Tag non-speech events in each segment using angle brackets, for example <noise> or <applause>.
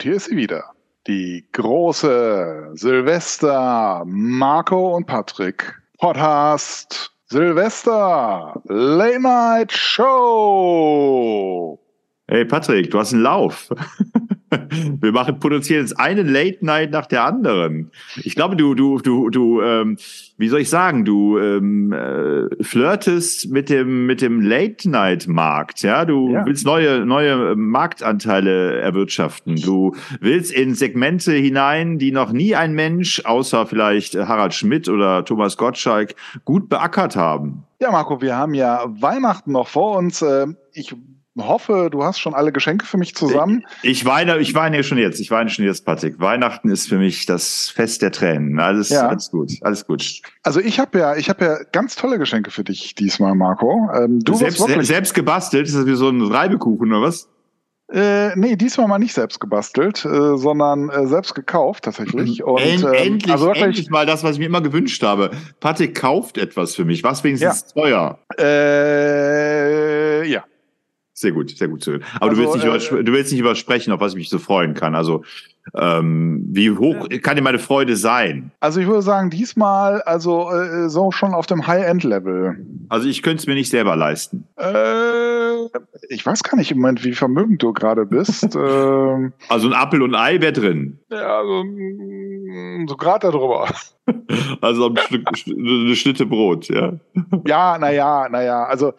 Und hier ist sie wieder. Die große Silvester Marco und Patrick Podcast Silvester Late Night Show. Hey Patrick, du hast einen Lauf. <laughs> Wir machen, produzieren jetzt eine Late Night nach der anderen. Ich glaube, du, du, du, du, ähm, wie soll ich sagen, du ähm, äh, flirtest mit dem, mit dem Late Night Markt. Ja, du ja. willst neue, neue Marktanteile erwirtschaften. Du willst in Segmente hinein, die noch nie ein Mensch, außer vielleicht Harald Schmidt oder Thomas Gottschalk, gut beackert haben. Ja, Marco, wir haben ja Weihnachten noch vor uns. Ähm, ich hoffe, du hast schon alle Geschenke für mich zusammen. Ich, ich weine, ich weine schon jetzt. Ich weine schon jetzt, Patrick. Weihnachten ist für mich das Fest der Tränen. Alles, ja. alles gut, alles gut. Also ich habe ja, ich habe ja ganz tolle Geschenke für dich diesmal, Marco. Ähm, du selbst, wirklich selbst gebastelt? Ist das wie so ein Reibekuchen oder was? Äh, nee, diesmal mal nicht selbst gebastelt, äh, sondern äh, selbst gekauft tatsächlich. <laughs> Und, End, ähm, endlich, also wirklich, endlich mal das, was ich mir immer gewünscht habe. Patrick kauft etwas für mich. Was wenigstens ja. teuer? Äh, ja. Sehr gut, sehr gut zu hören. Aber also, du, willst nicht äh, du willst nicht übersprechen, auf was ich mich so freuen kann. Also ähm, wie hoch kann dir meine Freude sein? Also ich würde sagen, diesmal also äh, so schon auf dem High-End-Level. Also ich könnte es mir nicht selber leisten. Äh, ich weiß gar nicht im Moment, wie vermögend du gerade bist. <laughs> ähm, also ein Apfel und ein Ei wäre drin. Ja, so, so gerade darüber. <laughs> Also ein Stück, <laughs> eine Schnitte Brot, ja. Ja, naja, naja. Also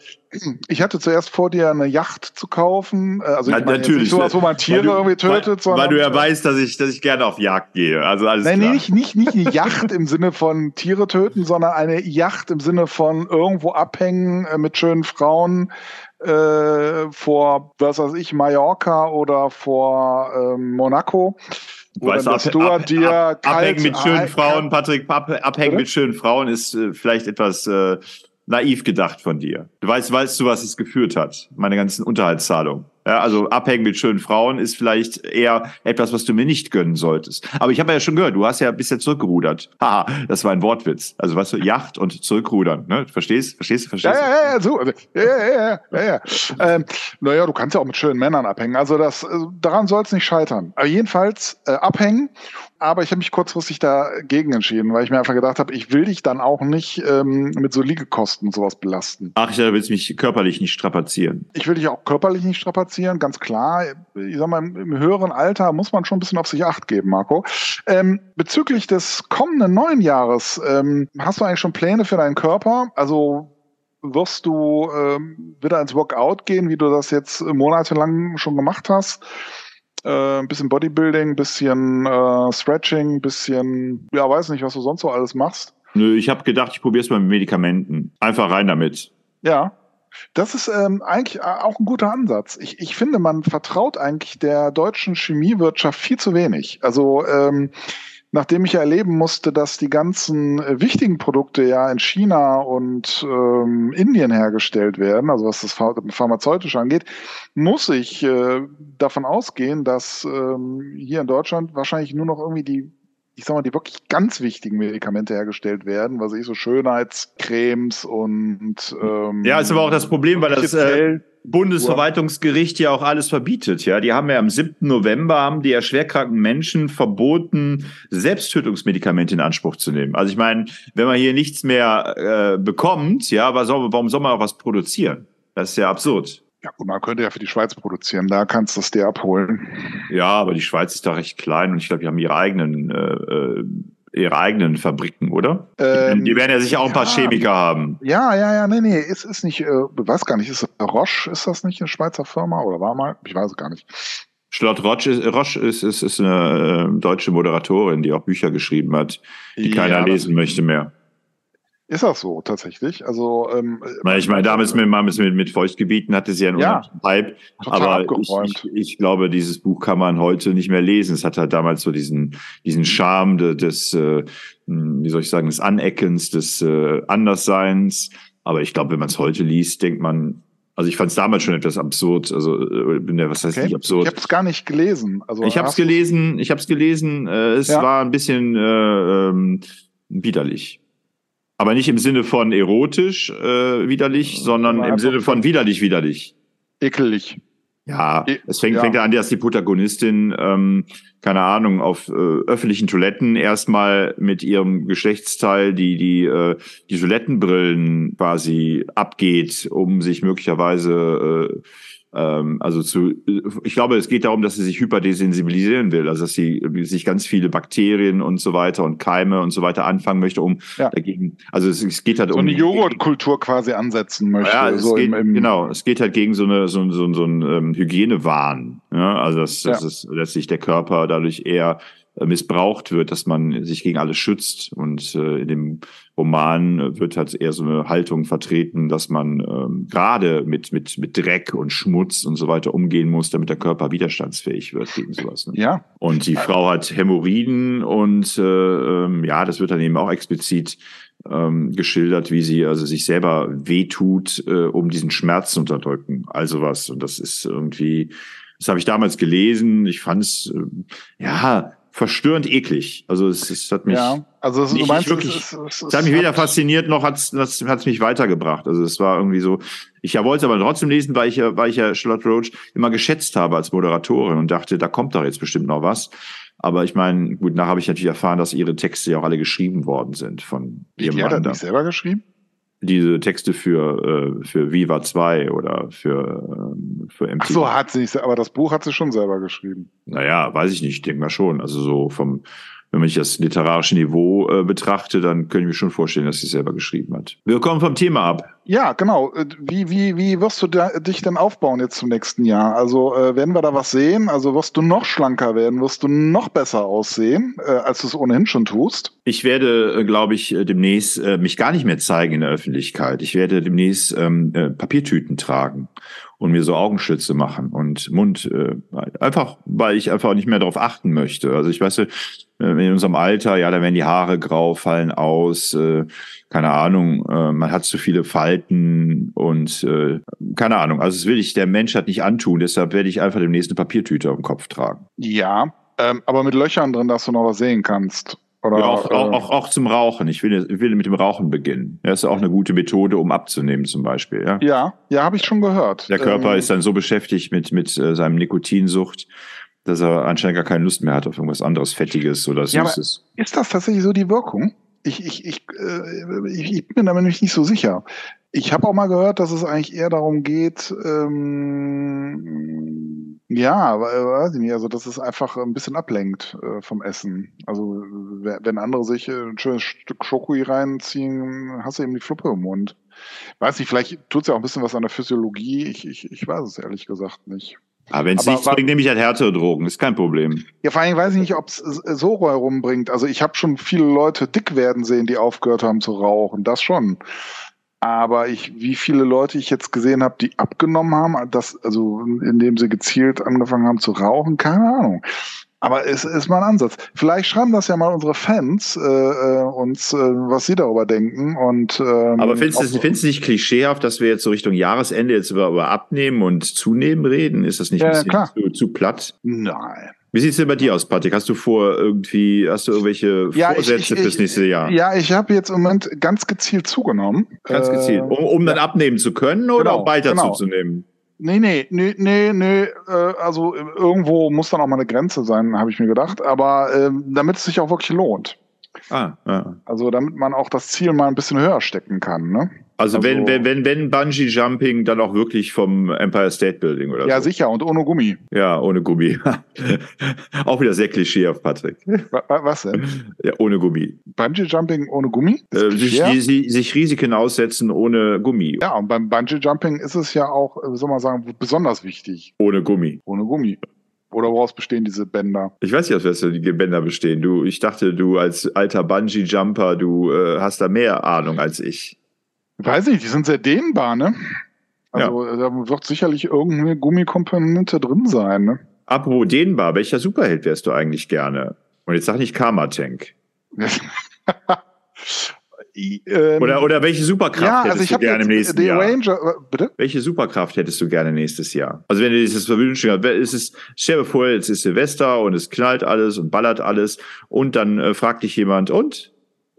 ich hatte zuerst vor, dir eine Yacht zu kaufen. Äh, also ich meine, natürlich. Nicht sowas, wo man Tiere du, irgendwie tötet. Weil, weil du ja weißt, dass ich, dass ich gerne auf Jagd gehe. Also alles Nein, klar. nicht, nicht, nicht eine Yacht im Sinne von Tiere töten, sondern eine Yacht im Sinne von irgendwo abhängen äh, mit schönen Frauen äh, vor, was weiß ich, Mallorca oder vor ähm, Monaco. Weißt du, ab, du ab, dir ab, abhängen mit schönen Frauen, Patrick, abhängen mit schönen Frauen ist äh, vielleicht etwas äh, naiv gedacht von dir. Du weißt, weißt du, was es geführt hat, meine ganzen Unterhaltszahlungen. Ja, also abhängen mit schönen Frauen ist vielleicht eher etwas, was du mir nicht gönnen solltest. Aber ich habe ja schon gehört, du hast ja bisher zurückgerudert. <laughs> Haha, das war ein Wortwitz. Also weißt du, Yacht und zurückrudern. Ne? Verstehst? Verstehst du? Verstehst Ja, ja, ja, so. Also, ja, ja, ja, ja, ja. Ähm, naja, du kannst ja auch mit schönen Männern abhängen. Also das, also daran soll es nicht scheitern. Aber jedenfalls äh, abhängen aber ich habe mich kurzfristig dagegen entschieden, weil ich mir einfach gedacht habe, ich will dich dann auch nicht ähm, mit so Liegekosten und sowas belasten. Ach, ich dachte, du willst mich körperlich nicht strapazieren. Ich will dich auch körperlich nicht strapazieren, ganz klar. Ich sag mal, im, im höheren Alter muss man schon ein bisschen auf sich Acht geben, Marco. Ähm, bezüglich des kommenden neuen Jahres, ähm, hast du eigentlich schon Pläne für deinen Körper? Also wirst du ähm, wieder ins Workout gehen, wie du das jetzt monatelang schon gemacht hast? Äh, ein bisschen Bodybuilding, ein bisschen äh, Stretching, ein bisschen, ja, weiß nicht, was du sonst so alles machst. Nö, ich habe gedacht, ich probiere es mal mit Medikamenten. Einfach rein damit. Ja. Das ist ähm, eigentlich äh, auch ein guter Ansatz. Ich, ich finde, man vertraut eigentlich der deutschen Chemiewirtschaft viel zu wenig. Also ähm, nachdem ich erleben musste, dass die ganzen äh, wichtigen Produkte ja in China und ähm, Indien hergestellt werden, also was das pharmazeutische angeht, muss ich äh, davon ausgehen, dass ähm, hier in Deutschland wahrscheinlich nur noch irgendwie die ich sag mal, die wirklich ganz wichtigen Medikamente hergestellt werden, was ich so Schönheitscremes und ähm, ja, ist aber auch das Problem, weil das äh, Bundesverwaltungsgericht ja auch alles verbietet. Ja, die haben ja am 7. November haben die ja schwerkranken Menschen verboten, Selbsttötungsmedikamente in Anspruch zu nehmen. Also ich meine, wenn man hier nichts mehr äh, bekommt, ja, warum soll man auch was produzieren? Das ist ja absurd. Ja, gut, man könnte ja für die Schweiz produzieren, da kannst du es dir abholen. Ja, aber die Schweiz ist da recht klein und ich glaube, die haben ihre eigenen, äh, äh ihre eigenen Fabriken, oder? Ähm, die werden ja sicher auch ein paar Chemiker haben. Ja, ja, ja, nee, nee, es ist nicht, äh, weiß gar nicht, ist Roche, ist das nicht eine Schweizer Firma oder war mal? Ich weiß es gar nicht. Charlotte Roche ist, Roche ist, ist, ist eine äh, deutsche Moderatorin, die auch Bücher geschrieben hat, die ja, keiner lesen möchte mehr. Ist das so tatsächlich? Also ähm, ich meine, damals mit, mit, mit Feuchtgebieten hatte sie ja nur ja, Hype, aber ich, ich, ich, glaube, dieses Buch kann man heute nicht mehr lesen. Es hat halt damals so diesen diesen Charme des, äh, hm, wie soll ich sagen, des Aneckens, des äh, Andersseins. Aber ich glaube, wenn man es heute liest, denkt man, also ich fand es damals schon etwas absurd. Also äh, was heißt okay. nicht absurd? Ich habe es gar nicht gelesen. Also ich habe es gelesen. Ich habe es gelesen. Äh, es ja. war ein bisschen äh, ähm, widerlich. Aber nicht im Sinne von erotisch äh, widerlich, sondern im Sinne von widerlich widerlich. Ekelig. Ja, e es fängt, ja. fängt an, dass die Protagonistin, ähm, keine Ahnung, auf äh, öffentlichen Toiletten erstmal mit ihrem Geschlechtsteil die, die, äh, die Toilettenbrillen quasi abgeht, um sich möglicherweise äh, also zu, ich glaube, es geht darum, dass sie sich hyperdesensibilisieren will, also dass sie sich ganz viele Bakterien und so weiter und Keime und so weiter anfangen möchte, um ja. dagegen, also es, es, geht halt so um. eine Joghurtkultur quasi ansetzen möchte. Ja, es so geht, im, im genau, es geht halt gegen so eine, so, so, so ein ähm, Hygienewahn. Ja, also das, das ja. ist letztlich der Körper dadurch eher missbraucht wird, dass man sich gegen alles schützt. Und äh, in dem Roman wird halt eher so eine Haltung vertreten, dass man ähm, gerade mit, mit, mit Dreck und Schmutz und so weiter umgehen muss, damit der Körper widerstandsfähig wird gegen sowas. Ne? Ja. Und die Frau hat Hämorrhoiden und äh, ähm, ja, das wird dann eben auch explizit ähm, geschildert, wie sie also sich selber wehtut, äh, um diesen Schmerz zu unterdrücken. Also was. Und das ist irgendwie, das habe ich damals gelesen. Ich fand es, äh, ja, verstörend eklig. Also es, es hat mich ja, also es, nicht, meinst, wirklich, es, es, es, hat mich weder fasziniert noch hat es hat's mich weitergebracht. Also es war irgendwie so. Ich ja wollte aber trotzdem lesen, weil ich ja, weil ich ja Charlotte Roach immer geschätzt habe als Moderatorin und dachte, da kommt doch jetzt bestimmt noch was. Aber ich meine, gut, nachher habe ich natürlich erfahren, dass ihre Texte ja auch alle geschrieben worden sind von ihrem Die hat er nicht selber geschrieben? Diese Texte für, äh, für Viva 2 oder für, ähm, für MTV. Ach so, hat sie nicht, aber das Buch hat sie schon selber geschrieben. Naja, weiß ich nicht, ich denke mal schon. Also so vom, wenn ich das literarische Niveau äh, betrachte, dann könnte ich mir schon vorstellen, dass sie es selber geschrieben hat. Wir kommen vom Thema ab. Ja, genau. Äh, wie, wie, wie wirst du da, dich denn aufbauen jetzt zum nächsten Jahr? Also äh, werden wir da was sehen? Also wirst du noch schlanker werden? Wirst du noch besser aussehen, äh, als du es ohnehin schon tust? Ich werde, äh, glaube ich, äh, demnächst äh, mich gar nicht mehr zeigen in der Öffentlichkeit. Ich werde demnächst ähm, äh, Papiertüten tragen und mir so Augenschütze machen und Mund äh, einfach, weil ich einfach nicht mehr darauf achten möchte. Also ich weiß, in unserem Alter, ja, da werden die Haare grau, fallen aus, äh, keine Ahnung, äh, man hat zu viele Falten und äh, keine Ahnung. Also das will ich der Menschheit nicht antun, deshalb werde ich einfach demnächst eine Papiertüte auf dem Kopf tragen. Ja, ähm, aber mit Löchern drin, dass du noch was sehen kannst. Oder, ja, auch, äh, auch, auch, zum Rauchen. Ich will, ich will mit dem Rauchen beginnen. Das ist auch eine gute Methode, um abzunehmen zum Beispiel. Ja, ja, ja habe ich schon gehört. Der Körper ähm, ist dann so beschäftigt mit, mit äh, seinem Nikotinsucht, dass er anscheinend gar keine Lust mehr hat auf irgendwas anderes Fettiges oder Süßes. Ja, ist das tatsächlich so die Wirkung? Ich, ich, ich, äh, ich, ich bin da nämlich nicht so sicher. Ich habe auch mal gehört, dass es eigentlich eher darum geht, ähm, ja, weiß ich nicht, also dass es einfach ein bisschen ablenkt äh, vom Essen. Also wenn andere sich ein schönes Stück Schokoi reinziehen, hast du eben die Fluppe im Mund. Weiß nicht, vielleicht tut es ja auch ein bisschen was an der Physiologie. Ich, ich, ich weiß es ehrlich gesagt nicht. Aber wenn es nichts bringt, nehme ich halt härtere Drogen, ist kein Problem. Ja, vor allem weiß ich nicht, ob es so rumbringt. Also ich habe schon viele Leute dick werden sehen, die aufgehört haben zu rauchen. Das schon. Aber ich, wie viele Leute ich jetzt gesehen habe, die abgenommen haben, das, also indem sie gezielt angefangen haben zu rauchen, keine Ahnung. Aber es ist mal ein Ansatz. Vielleicht schreiben das ja mal unsere Fans äh, äh uns, äh, was sie darüber denken. Und, ähm, Aber findest du es nicht klischeehaft, dass wir jetzt so Richtung Jahresende jetzt über, über Abnehmen und Zunehmen reden? Ist das nicht ja, ein bisschen zu, zu platt? Nein. Wie sieht's denn bei dir aus, Patrick? Hast du vor irgendwie, hast du irgendwelche ja, Vorsätze fürs nächste Jahr? Ja, ich habe jetzt im Moment ganz gezielt zugenommen. Ganz gezielt. Um, um dann abnehmen zu können oder genau, auch weiter genau. zuzunehmen? Nee, nee, nee, nee, nee, äh, also irgendwo muss dann auch mal eine Grenze sein, habe ich mir gedacht, aber äh, damit es sich auch wirklich lohnt. Ah, ah. Also damit man auch das Ziel mal ein bisschen höher stecken kann, ne? Also, also wenn, wenn, wenn, wenn Bungee Jumping, dann auch wirklich vom Empire State Building oder ja, so. Ja, sicher, und ohne Gummi. Ja, ohne Gummi. <laughs> auch wieder sehr Klischee auf Patrick. Was denn? Ja, ohne Gummi. Bungee Jumping ohne Gummi? Äh, sich, die, sich Risiken aussetzen ohne Gummi. Ja, und beim Bungee Jumping ist es ja auch, äh, soll man sagen, besonders wichtig. Ohne Gummi. Ohne Gummi. Oder woraus bestehen diese Bänder? Ich weiß nicht, aus was die Bänder bestehen. Du, ich dachte, du als alter Bungee-Jumper, du äh, hast da mehr Ahnung als ich. Weiß nicht, die sind sehr dehnbar, ne? Also ja. da wird sicherlich irgendeine Gummikomponente drin sein, ne? Apropos dehnbar, welcher Superheld wärst du eigentlich gerne? Und jetzt sag nicht Karma Tank. <laughs> ähm, oder, oder welche Superkraft ja, also hättest du gerne im nächsten Jahr? Ranger, äh, bitte? Welche Superkraft hättest du gerne nächstes Jahr? Also wenn du dieses verwünschen ist es, stell dir vor, jetzt ist Silvester und es knallt alles und ballert alles und dann äh, fragt dich jemand, und?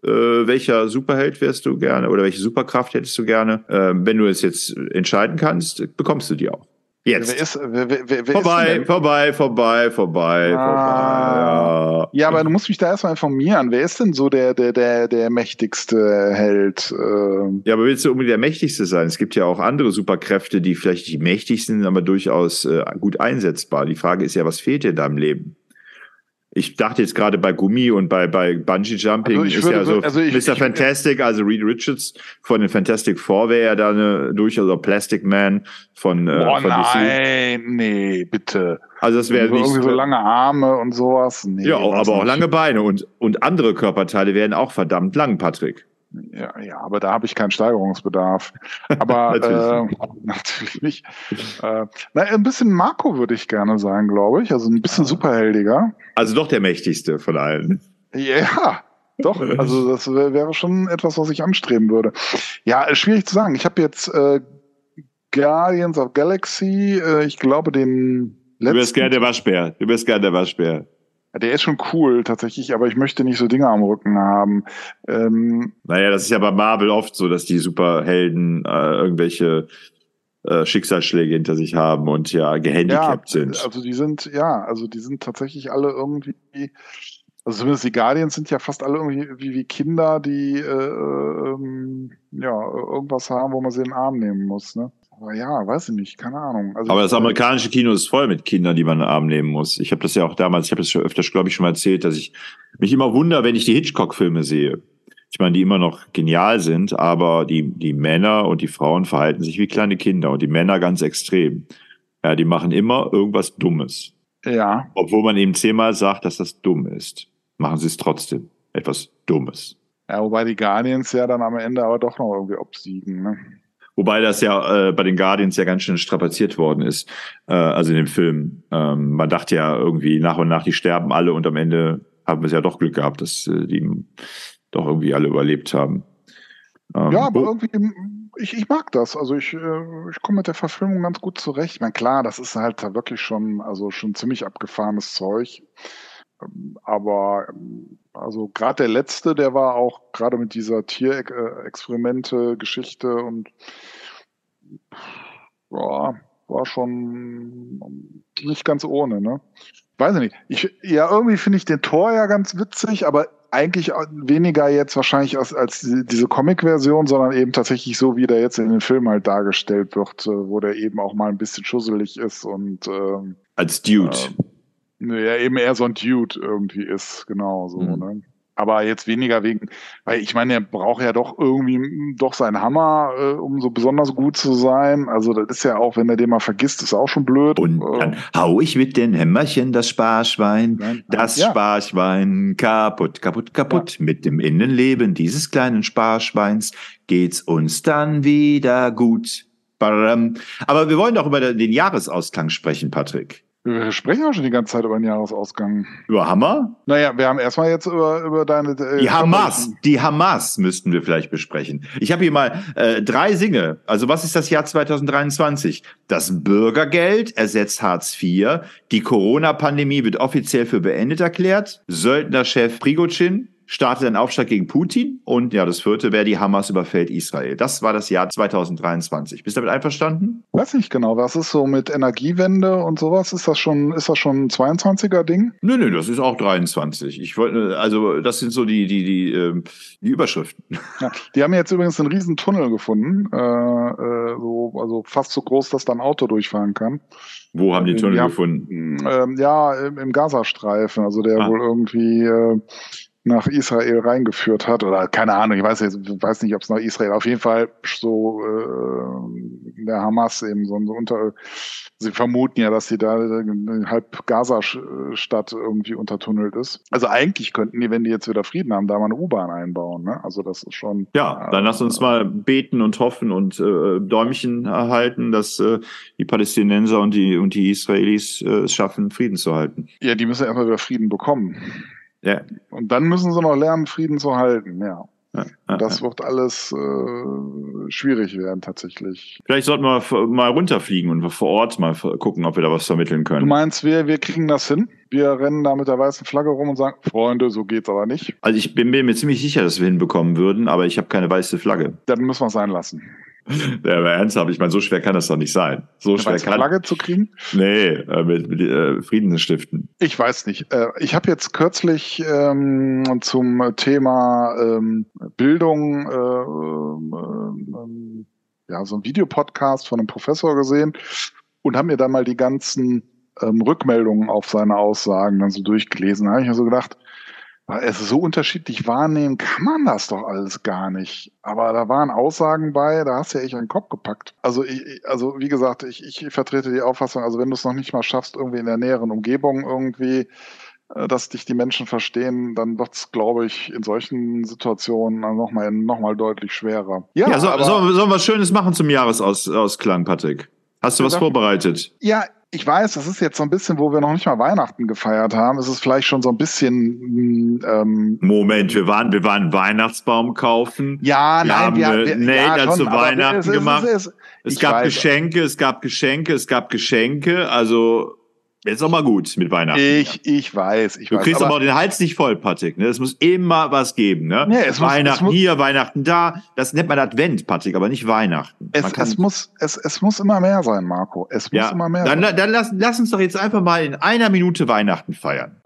Äh, welcher Superheld wärst du gerne oder welche Superkraft hättest du gerne? Äh, wenn du es jetzt entscheiden kannst, bekommst du die auch. Jetzt. Wer ist, wer, wer, vorbei, vorbei, vorbei, vorbei, ah. vorbei. Ja. ja, aber du musst mich da erstmal informieren. Wer ist denn so der, der, der, der mächtigste Held? Ähm? Ja, aber willst du unbedingt der mächtigste sein? Es gibt ja auch andere Superkräfte, die vielleicht nicht mächtig sind, aber durchaus äh, gut einsetzbar. Die Frage ist ja, was fehlt dir in deinem Leben? Ich dachte jetzt gerade bei Gummi und bei, bei Bungee Jumping also ist würde, ja so also ich, Mr. Ich, Fantastic, also Reed Richards von den Fantastic Four wäre ja da eine durchaus also Plastic Man von, äh, Boah, von nein, DC. nee, bitte. Also das wäre nicht irgendwie so lange Arme und sowas. Nee, ja, aber auch lange Beine und und andere Körperteile wären auch verdammt lang, Patrick. Ja, ja, aber da habe ich keinen Steigerungsbedarf. Aber <laughs> natürlich, äh, <laughs> natürlich nicht. Äh, na, ein bisschen Marco würde ich gerne sein, glaube ich. Also ein bisschen superheldiger. Also doch der mächtigste von allen. Ja, doch. <laughs> Also das wäre schon etwas, was ich anstreben würde. Ja, schwierig zu sagen. Ich habe jetzt äh, Guardians of Galaxy, äh, ich glaube den letzten. Du bist gerne der Waschbär. Du bist gerne der Waschbär. Der ist schon cool tatsächlich, aber ich möchte nicht so Dinge am Rücken haben. Ähm, naja, das ist ja bei Marvel oft so, dass die Superhelden äh, irgendwelche äh, Schicksalsschläge hinter sich haben und ja gehandicapt ja, sind. Also die sind, ja, also die sind tatsächlich alle irgendwie, also zumindest die Guardians sind ja fast alle irgendwie wie, wie Kinder, die äh, ähm, ja irgendwas haben, wo man sie in den Arm nehmen muss, ne? Aber ja, weiß ich nicht, keine Ahnung. Also aber das amerikanische Kino ist voll mit Kindern, die man in den Arm nehmen muss. Ich habe das ja auch damals, ich habe das schon öfters, glaube ich, schon mal erzählt, dass ich mich immer wundere, wenn ich die Hitchcock-Filme sehe. Ich meine, die immer noch genial sind, aber die, die Männer und die Frauen verhalten sich wie kleine Kinder und die Männer ganz extrem. Ja, die machen immer irgendwas Dummes. Ja. Obwohl man eben zehnmal sagt, dass das dumm ist, machen sie es trotzdem. Etwas Dummes. Ja, wobei die Guardians ja dann am Ende aber doch noch irgendwie obsiegen, ne? Wobei das ja äh, bei den Guardians ja ganz schön strapaziert worden ist, äh, also in dem Film. Ähm, man dachte ja irgendwie nach und nach, die sterben alle und am Ende haben wir es ja doch Glück gehabt, dass äh, die doch irgendwie alle überlebt haben. Ähm, ja, aber irgendwie, ich, ich mag das. Also ich, äh, ich komme mit der Verfilmung ganz gut zurecht. Ich meine, klar, das ist halt da wirklich schon, also schon ziemlich abgefahrenes Zeug. Ähm, aber also gerade der letzte, der war auch gerade mit dieser Tierexperimente-Geschichte und ja, war schon nicht ganz ohne, ne? Weiß ich nicht. Ich, ja, irgendwie finde ich den Tor ja ganz witzig, aber eigentlich weniger jetzt wahrscheinlich als, als diese Comic-Version, sondern eben tatsächlich so, wie der jetzt in den Filmen halt dargestellt wird, äh, wo der eben auch mal ein bisschen schusselig ist und ähm, als Dude. Äh, ja, eben eher so ein Dude irgendwie ist, genau so, mhm. ne? aber jetzt weniger wegen, weil ich meine, er braucht ja doch irgendwie doch seinen Hammer, äh, um so besonders gut zu sein. Also das ist ja auch, wenn er den mal vergisst, ist auch schon blöd. Und äh, dann hau ich mit den Hämmerchen das Sparschwein, Nein. das ja. Sparschwein kaputt, kaputt, kaputt. Ja. Mit dem Innenleben dieses kleinen Sparschweins geht's uns dann wieder gut. Aber wir wollen doch über den Jahresausklang sprechen, Patrick. Wir sprechen auch schon die ganze Zeit über den Jahresausgang. Über Hammer? Naja, wir haben erstmal jetzt über, über deine. Äh, die Hamas, die Hamas müssten wir vielleicht besprechen. Ich habe hier mal äh, drei Singe. Also was ist das Jahr 2023? Das Bürgergeld ersetzt Hartz IV. Die Corona-Pandemie wird offiziell für beendet erklärt. Söldnerchef Prigozhin startet ein Aufstand gegen Putin und ja, das vierte wäre die Hamas überfällt Israel. Das war das Jahr 2023. Bist du damit einverstanden? Weiß nicht genau. Was ist so mit Energiewende und sowas? Ist das schon, ist das schon ein 22er Ding? Nö, nö, das ist auch 23. Ich wollte, also das sind so die, die, die, äh, die Überschriften. <laughs> Ja, die haben jetzt übrigens einen riesen Tunnel gefunden, äh, äh, so, also fast so groß, dass da ein Auto durchfahren kann. Wo haben die Tunnel ja, gefunden? Ähm, ja, im, im Gazastreifen. Also der ah. wohl irgendwie äh, nach Israel reingeführt hat oder keine Ahnung, ich weiß jetzt, weiß nicht, ob es nach Israel, auf jeden Fall so äh, der Hamas eben so, so unter, sie vermuten ja, dass sie da äh, halb Gaza-Stadt irgendwie untertunnelt ist. Also eigentlich könnten die, wenn die jetzt wieder Frieden haben, da mal eine U-Bahn einbauen. Ne? Also das ist schon. Ja, dann lass uns mal beten und hoffen und äh, Däumchen erhalten, dass äh, die Palästinenser und die und die Israelis äh, es schaffen, Frieden zu halten. Ja, die müssen erstmal wieder Frieden bekommen. Ja. Und dann müssen sie noch lernen, Frieden zu halten, ja. Ja, das wird alles äh, schwierig werden tatsächlich. Vielleicht sollten wir mal runterfliegen und vor Ort mal gucken, ob wir da was vermitteln können. Du meinst, wir, wir kriegen das hin? Wir rennen da mit der weißen Flagge rum und sagen, Freunde, so geht's aber nicht. Also ich bin mir ziemlich sicher, dass wir hinbekommen würden, aber ich habe keine weiße Flagge. Dann müssen wir es sein lassen. <laughs> Ja, aber ernsthaft, ich meine, so schwer kann das doch nicht sein. So schwer kann. Flagge zu kriegen? Nee, äh, mit, mit äh, Frieden stiften. Ich weiß nicht. Äh, ich habe jetzt kürzlich ähm, zum Thema ähm, Bildung äh, ähm, ähm, ja, so ein Videopodcast von einem Professor gesehen und habe mir dann mal die ganzen ähm, Rückmeldungen auf seine Aussagen dann so durchgelesen. Da habe ich mir so gedacht, es so unterschiedlich wahrnehmen kann man das doch alles gar nicht. Aber da waren Aussagen bei, da hast du ja echt einen Kopf gepackt. Also, ich, also wie gesagt, ich, ich vertrete die Auffassung, also wenn du es noch nicht mal schaffst, irgendwie in der näheren Umgebung irgendwie, äh, dass dich die Menschen verstehen, dann wird es, glaube ich, in solchen Situationen nochmal noch mal deutlich schwerer. Ja, ja so, sollen wir was Schönes machen zum Jahresausklang, Patrick? Hast du was vorbereitet? Ja, ich weiß, das ist jetzt so ein bisschen, wo wir noch nicht mal Weihnachten gefeiert haben. Es ist vielleicht schon so ein bisschen. Ähm, Moment, wir waren, wir waren Weihnachtsbaum kaufen. Ja, wir nein, haben wir, eine wir, Nader ja, schon, zu Weihnachten es, es, gemacht. Es, es, gab weiß. Geschenke, es gab Geschenke, es gab Geschenke. Also jetzt auch mal gut mit Weihnachten. Ich, ich weiß, ich Du weiß. kriegst aber, auch den Hals nicht voll, Patrick. Ne? Es muss immer was geben. Ne? Nee, es muss- Weihnachten es muss- hier, Weihnachten da. Das nennt man Advent, Patrick, aber nicht Weihnachten. es, es, muss, es, es muss immer mehr sein, Marco. Es muss ja, immer mehr dann, sein. dann lass, lass uns doch jetzt einfach mal in einer Minute Weihnachten feiern.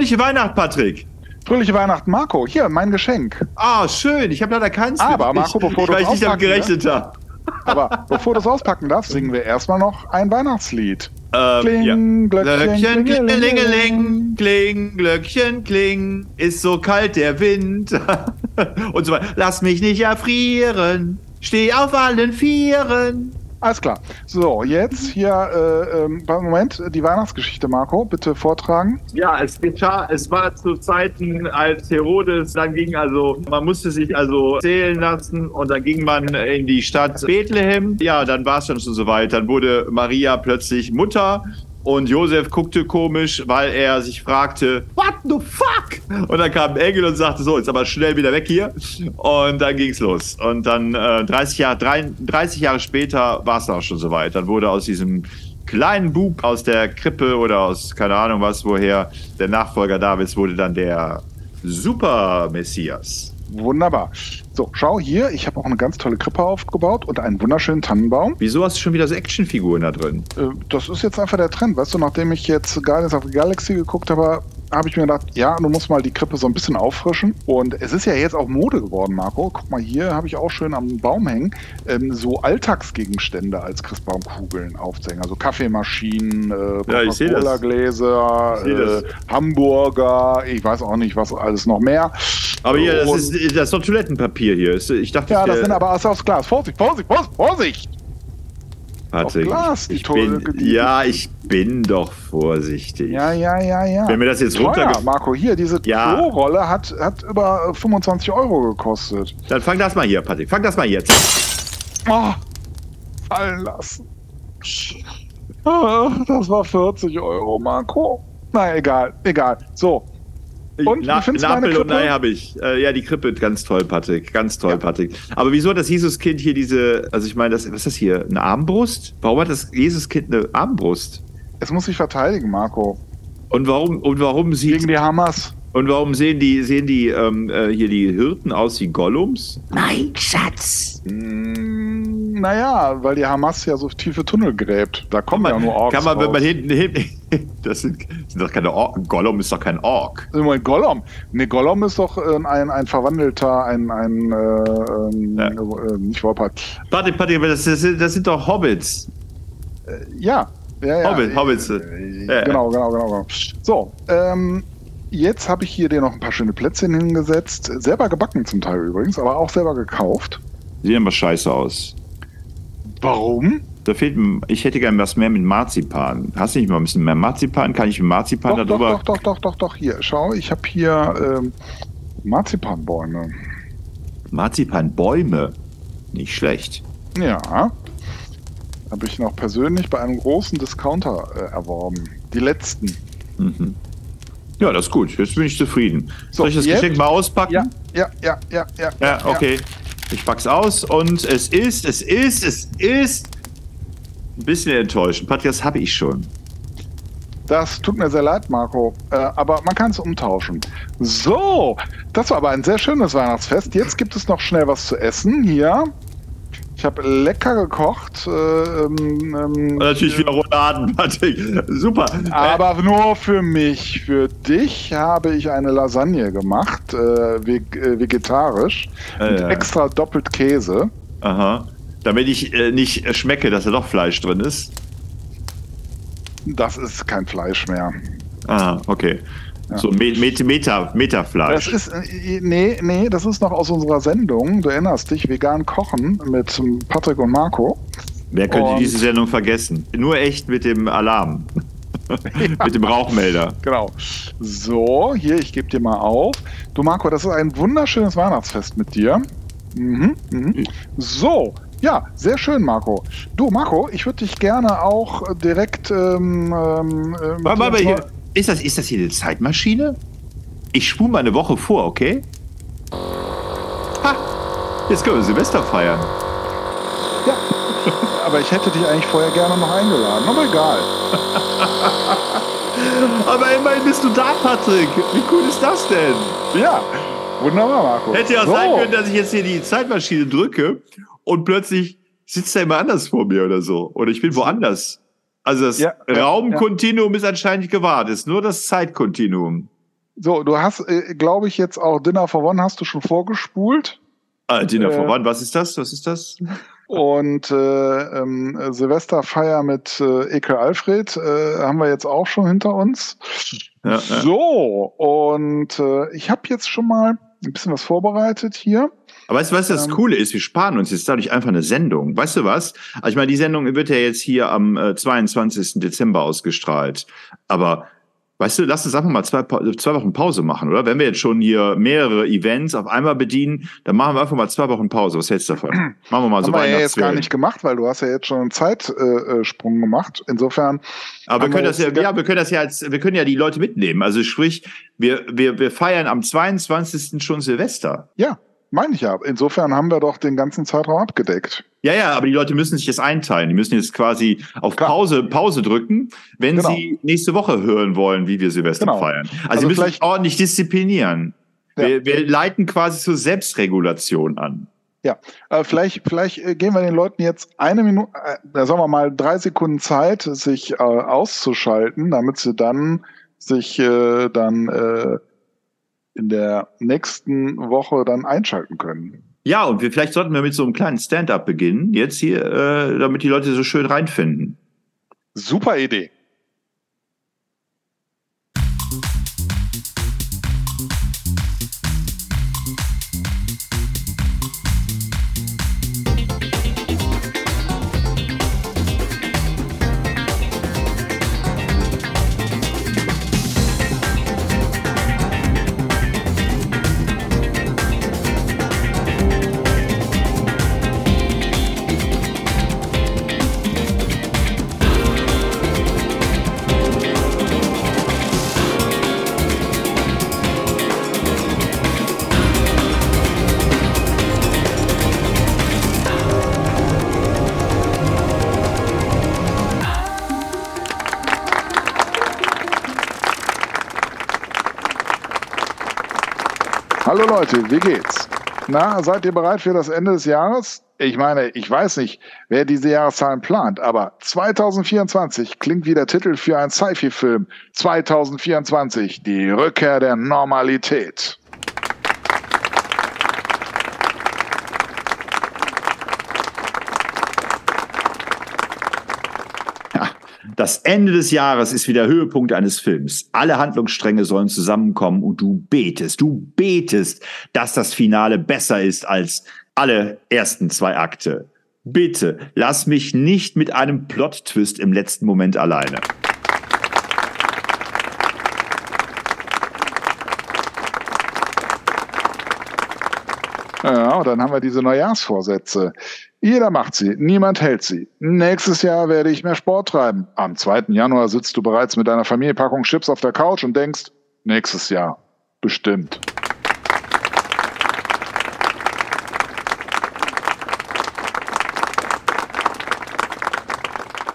Fröhliche Weihnacht, Patrick. Fröhliche Weihnachten, Marco. Hier, mein Geschenk. Ah, schön. Ich habe leider keins. Aber, Marco, bevor du weil ich nicht damit auspacken, gerechnet habe. Aber bevor du es auspacken darfst, singen wir erstmal noch ein Weihnachtslied. Ähm, Kling, ja. Glöckchen, Glöckchen, klingelingeling. klingeling, kling, Glöckchen, kling, ist so kalt der Wind. <laughs> Und so weiter. Lass mich nicht erfrieren, steh auf allen Vieren. Alles klar. So, jetzt hier, äh, ähm, Moment, die Weihnachtsgeschichte, Marco, bitte vortragen. Ja, es geschah, es war zu Zeiten, als Herodes dann ging, also man musste sich also zählen lassen Und dann ging man in die Stadt Bethlehem. Ja, dann war es dann schon soweit. Dann wurde Maria plötzlich Mutter. Und Josef guckte komisch, weil er sich fragte, what the fuck? Und dann kam Engel und sagte, so, jetzt aber schnell wieder weg hier. Und dann ging's los. Und dann äh, 30, Jahre, 30 Jahre später war es auch schon soweit. Dann wurde aus diesem kleinen Bub aus der Krippe oder aus keine Ahnung was, woher der Nachfolger Davids wurde dann der Super-Messias. Wunderbar. So, schau hier, ich habe auch eine ganz tolle Krippe aufgebaut und einen wunderschönen Tannenbaum. Wieso hast du schon wieder so Actionfiguren da drin? Äh, das ist jetzt einfach der Trend. Weißt du, nachdem ich jetzt Guardians of the Galaxy geguckt habe, habe ich mir gedacht, ja, du musst mal die Krippe so ein bisschen auffrischen. Und es ist ja jetzt auch Mode geworden, Marco. Guck mal, hier habe ich auch schön am Baum hängen, ähm, so Alltagsgegenstände als Christbaumkugeln aufzuhängen. Also Kaffeemaschinen, äh, Ja, das. äh, Hamburger, ich weiß auch nicht, was alles noch mehr. Aber hier, das Und- ist, das ist doch Toilettenpapier hier. Ich dachte, Ja, das sind aber aus, aus Glas. Vorsicht, Vorsicht, Vorsicht, Vorsicht! Patrick, Glas, ich bin, Ja, ich bin doch vorsichtig. Ja, ja, ja, ja. Wenn mir das jetzt runterge... Marco, hier, diese Ja. Klorolle hat, hat über äh, 25 Euro gekostet. Dann fang das mal hier, Patrick. Fang das mal jetzt. Oh, fallen lassen. Ah, Das war 40 Euro, Marco. Na, egal, egal. So, Und meine Napel und? Ei habe ich. Äh, ja, die Krippe, ganz toll, Patrick. Ganz toll, Patrick. Aber wieso hat das Jesuskind hier diese, also ich meine, das, was ist das hier? Eine Armbrust? Warum hat das Jesuskind eine Armbrust? Es muss sich verteidigen, Marco. Und warum, und warum sieht, Gegen die Hamas. Und warum sehen die, sehen die ähm, äh, hier die Hirten aus wie Gollums? Nein, Schatz. Mm, naja, weil die Hamas ja so tiefe Tunnel gräbt. Da kommen ja nur Orks kann man, wenn raus. man hinten, hinten <laughs> das sind, sind doch keine Ork. Gollum ist doch kein Ork. Moment, Gollum. Ne, Gollum ist doch äh, ein, ein verwandelter, ein, ein äh, ähm, Ja. äh, nicht Warpart. Patrick, Patrick, das, das, sind, das sind doch Hobbits. Ja. ja, ja. Hobbit, Hobbits. Äh, Ja. Genau, genau, genau, genau. So, ähm, jetzt habe ich hier dir noch ein paar schöne Plätzchen hingesetzt. Selber gebacken zum Teil übrigens, aber auch selber gekauft. Sieht aber scheiße aus. Warum? Da fehlt, ich hätte gern was mehr mit Marzipan. Hast du nicht mal ein bisschen mehr Marzipan? Kann ich mit Marzipan Doch, doch, darüber? doch, doch, doch, doch, doch. Hier, schau, ich habe hier ähm, Marzipanbäume. Marzipanbäume. Nicht schlecht. Ja. Habe ich noch persönlich bei einem großen Discounter äh, erworben. Die letzten. Mhm. Ja, das ist gut. Jetzt bin ich zufrieden. So, Soll ich das jetzt? Geschenk mal auspacken? Ja, ja, ja, ja, ja. Ja, okay. Ich pack's aus und es ist, es ist, es ist ein bisschen enttäuschend. Patrick, das habe ich schon. Das tut mir sehr leid, Marco, äh, aber man kann es umtauschen. So, das war aber ein sehr schönes Weihnachtsfest. Jetzt gibt es noch schnell was zu essen hier. Ich habe lecker gekocht. Äh, ähm, ähm, natürlich wieder Rouladen, <laughs> Patrick. Super. aber nur für mich. Für dich habe ich eine Lasagne gemacht, äh, äh, vegetarisch, Äh, mit ja. extra doppelt Käse. Aha. Damit ich äh, nicht schmecke, dass da doch Fleisch drin ist. Das ist kein Fleisch mehr. Ah, okay. So Me Met Meta, Das Metafleisch. ist, äh, nee, nee, das ist noch aus unserer Sendung. Du erinnerst dich, vegan kochen mit Patrick und Marco. Wer könnte und- diese Sendung vergessen? Nur echt mit dem Alarm. <laughs> mit dem Rauchmelder. Genau. So, hier, ich gebe dir mal auf. Du, Marco, das ist ein wunderschönes Weihnachtsfest mit dir. Mhm, mhm. So, ja, sehr schön, Marco. Du, Marco, ich würde dich gerne auch direkt. Ähm, ähm, äh, Warte mal, dir hier, ist, das, ist das hier eine Zeitmaschine? Ich spule mal eine Woche vor, okay? Ha! Jetzt können wir Silvester feiern. Ja, <laughs> aber ich hätte dich eigentlich vorher gerne noch eingeladen, aber egal. <laughs> Aber immerhin bist du da, Patrick. Wie cool ist das denn? Ja, wunderbar, Marco. Hätte ja auch so. sein können, dass ich jetzt hier die Zeitmaschine drücke und plötzlich sitzt er immer anders vor mir oder so. Oder ich bin woanders. Also das Ja, ja, Raumkontinuum ist anscheinend gewahrt. Ist nur das Zeitkontinuum. So, du hast, äh, glaube ich, jetzt auch Dinner for One hast du schon vorgespult. Ah, Dinner Äh, for One, was ist das? Was ist das? Und äh, ähm, Silvesterfeier mit äh, Ekel Alfred äh, haben wir jetzt auch schon hinter uns. Ja, ja. So, und äh, ich habe jetzt schon mal ein bisschen was vorbereitet hier. Aber weißt du, was das Ähm. Coole ist? Wir sparen uns jetzt dadurch einfach eine Sendung. Weißt du was? Also ich meine, die Sendung wird ja jetzt hier am äh, 22. Dezember ausgestrahlt. Aber weißt du, lass uns einfach mal zwei, Pa- zwei Wochen Pause machen, oder? Wenn wir jetzt schon hier mehrere Events auf einmal bedienen, dann machen wir einfach mal zwei Wochen Pause. Was hältst du davon? <clears throat> Machen wir mal so haben wir ja jetzt gar nicht gemacht, weil du hast ja jetzt schon einen Zeitsprung äh, Sprung gemacht. Insofern, Aber wir können wir das ja, ja, wir können das ja als, wir können ja die Leute mitnehmen. Also sprich, wir, wir, wir feiern am 22. schon Silvester. ja, meine ich ja. Insofern haben wir doch den ganzen Zeitraum abgedeckt. Ja, ja, aber die Leute müssen sich das einteilen. Die müssen jetzt quasi auf Klar. Pause, Pause drücken, wenn Genau. sie nächste Woche hören wollen, wie wir Silvester Genau. feiern. Also, Also sie müssen sich ordentlich disziplinieren. Ja. Wir, wir leiten quasi zur Selbstregulation an. Ja, äh, vielleicht, vielleicht äh, geben wir den Leuten jetzt eine Minute, äh, sagen wir mal drei Sekunden Zeit, sich äh, auszuschalten, damit sie dann sich äh, dann äh, in der nächsten Woche dann einschalten können. Ja, und wir, vielleicht sollten wir mit so einem kleinen Stand-up beginnen, jetzt hier, äh, damit die Leute so schön reinfinden. Super Idee. Leute, wie geht's? Na, seid ihr bereit für das Ende des Jahres? Ich meine, ich weiß nicht, wer diese Jahreszahlen plant, aber 2024 klingt wie der Titel für einen Sci-Fi-Film. 2024, die Rückkehr der Normalität. Das Ende des Jahres ist wieder Höhepunkt eines Films. Alle Handlungsstränge sollen zusammenkommen und du betest, du betest, dass das Finale besser ist als alle ersten zwei Akte. Bitte, lass mich nicht mit einem Plot-Twist im letzten Moment alleine. Ja, dann haben wir diese Neujahrsvorsätze. Jeder macht sie, niemand hält sie. Nächstes Jahr werde ich mehr Sport treiben. Am 2. Januar sitzt du bereits mit deiner Familienpackung Chips auf der Couch und denkst, nächstes Jahr, bestimmt.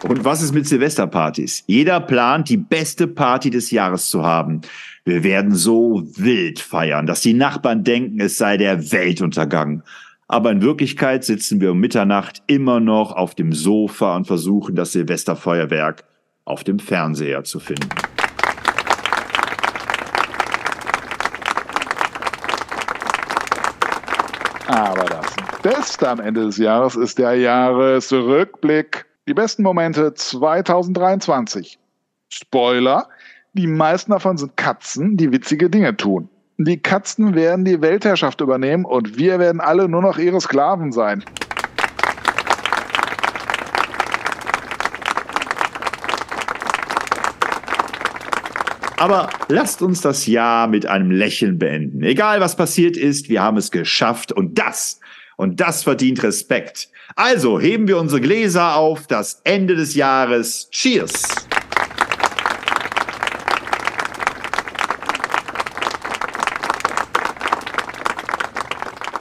Und was ist mit Silvesterpartys? Jeder plant, die beste Party des Jahres zu haben. Wir werden so wild feiern, dass die Nachbarn denken, es sei der Weltuntergang. Aber in Wirklichkeit sitzen wir um Mitternacht immer noch auf dem Sofa und versuchen, das Silvesterfeuerwerk auf dem Fernseher zu finden. Aber das Beste am Ende des Jahres ist der Jahresrückblick. Die besten Momente 2023. Spoiler, die meisten davon sind Katzen, die witzige Dinge tun. Die Katzen werden die Weltherrschaft übernehmen und wir werden alle nur noch ihre Sklaven sein. Aber lasst uns das Jahr mit einem Lächeln beenden. Egal was passiert ist, wir haben es geschafft und das, und das verdient Respekt. Also heben wir unsere Gläser auf das Ende des Jahres. Cheers!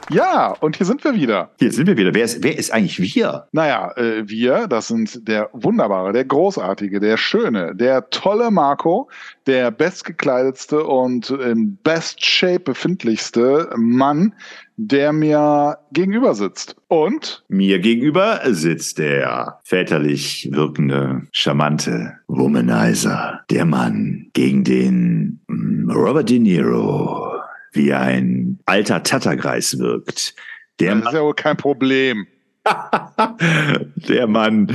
Ja, und hier sind wir wieder. Hier sind wir wieder. Wer ist, wer ist eigentlich wir? Naja, äh, wir, das sind der wunderbare, der großartige, der schöne, der tolle Marco, der bestgekleidetste und im Best Shape befindlichste Mann, der mir gegenüber sitzt. Und? Mir gegenüber sitzt der väterlich wirkende, charmante Womanizer. Der Mann, gegen den mm, Robert De Niro wie ein alter Tattergreis wirkt. Der das ist ja wohl kein Problem. <laughs> der Mann,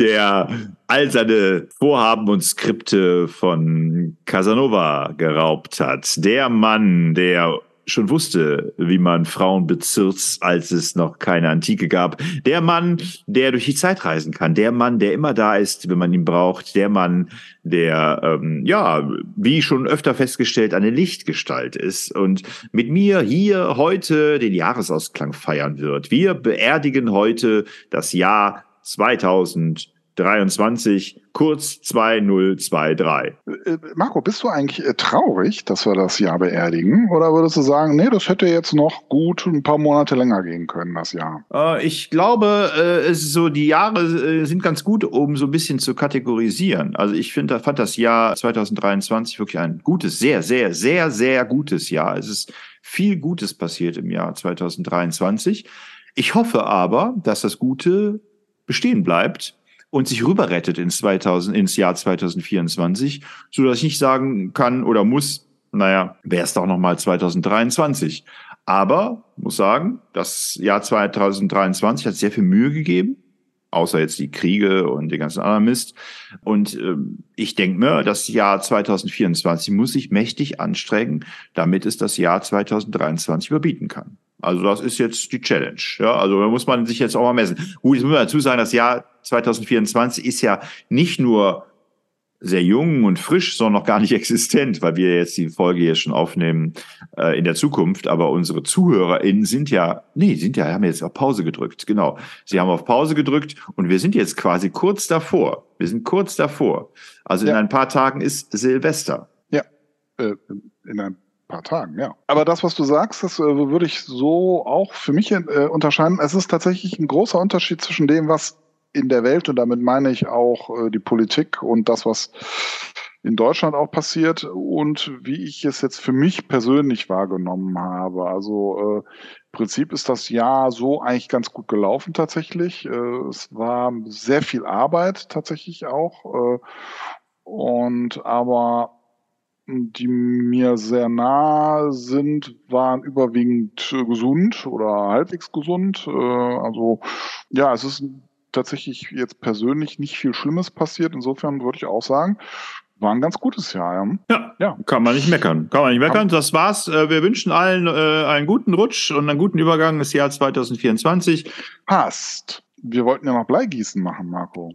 der all seine Vorhaben und Skripte von Casanova geraubt hat. Der Mann, der schon wusste, wie man Frauen bezirzt, als es noch keine Antike gab. Der Mann, der durch die Zeit reisen kann. Der Mann, der immer da ist, wenn man ihn braucht. Der Mann, der, ähm, ja, wie schon öfter festgestellt, eine Lichtgestalt ist und mit mir hier heute den Jahresausklang feiern wird. Wir beerdigen heute das Jahr 2000 23, kurz 2023. Äh, Marco, bist du eigentlich äh, traurig, dass wir das Jahr beerdigen? Oder würdest du sagen, nee, das hätte jetzt noch gut ein paar Monate länger gehen können, das Jahr? Äh, ich glaube, es ist so, die Jahre sind ganz gut, um so ein bisschen zu kategorisieren. Also ich finde, fand das Jahr 2023 wirklich ein gutes, sehr, sehr, sehr, sehr gutes Jahr. Es ist viel Gutes passiert im Jahr 2023. Ich hoffe aber, dass das Gute bestehen bleibt und sich rüberrettet ins, 2000, ins Jahr 2024, so dass ich nicht sagen kann oder muss, naja, wäre es doch nochmal 2023. Aber muss sagen, das Jahr 2023 hat sehr viel Mühe gegeben, außer jetzt die Kriege und den ganzen anderen Mist. Und äh, ich denke mir, das Jahr 2024 muss sich mächtig anstrengen, damit es das Jahr 2023 überbieten kann. Also das ist jetzt die Challenge. Ja, also da muss man sich jetzt auch mal messen. Gut, jetzt muss man dazu sagen, das Jahr 2024 ist ja nicht nur sehr jung und frisch, sondern noch gar nicht <laughs> existent, weil wir jetzt die Folge hier schon aufnehmen äh, in der Zukunft. Aber unsere ZuhörerInnen sind ja, nee, sind ja, haben jetzt auf Pause gedrückt. Genau. Sie haben auf Pause gedrückt und wir sind jetzt quasi kurz davor. Wir sind kurz davor. Also ja. in ein paar Tagen ist Silvester. Ja, äh, in ein paar Tagen, ja. Aber das, was du sagst, das äh, würde ich so auch für mich äh, unterscheiden. Es ist tatsächlich ein großer Unterschied zwischen dem, was in der Welt und damit meine ich auch äh, die Politik und das, was in Deutschland auch passiert und wie ich es jetzt für mich persönlich wahrgenommen habe. Also äh, im Prinzip ist das Jahr so eigentlich ganz gut gelaufen tatsächlich. Äh, es war sehr viel Arbeit tatsächlich auch. Äh, und aber die mir sehr nah sind, waren überwiegend gesund oder halbwegs gesund. Äh, also ja, es ist tatsächlich jetzt persönlich nicht viel Schlimmes passiert. Insofern würde ich auch sagen, war ein ganz gutes Jahr. Ja. ja, kann man nicht meckern. Kann man nicht meckern. Das war's. Äh, wir wünschen allen äh, einen guten Rutsch und einen guten Übergang ins Jahr 2024. Passt. Wir wollten ja noch Bleigießen machen, Marco.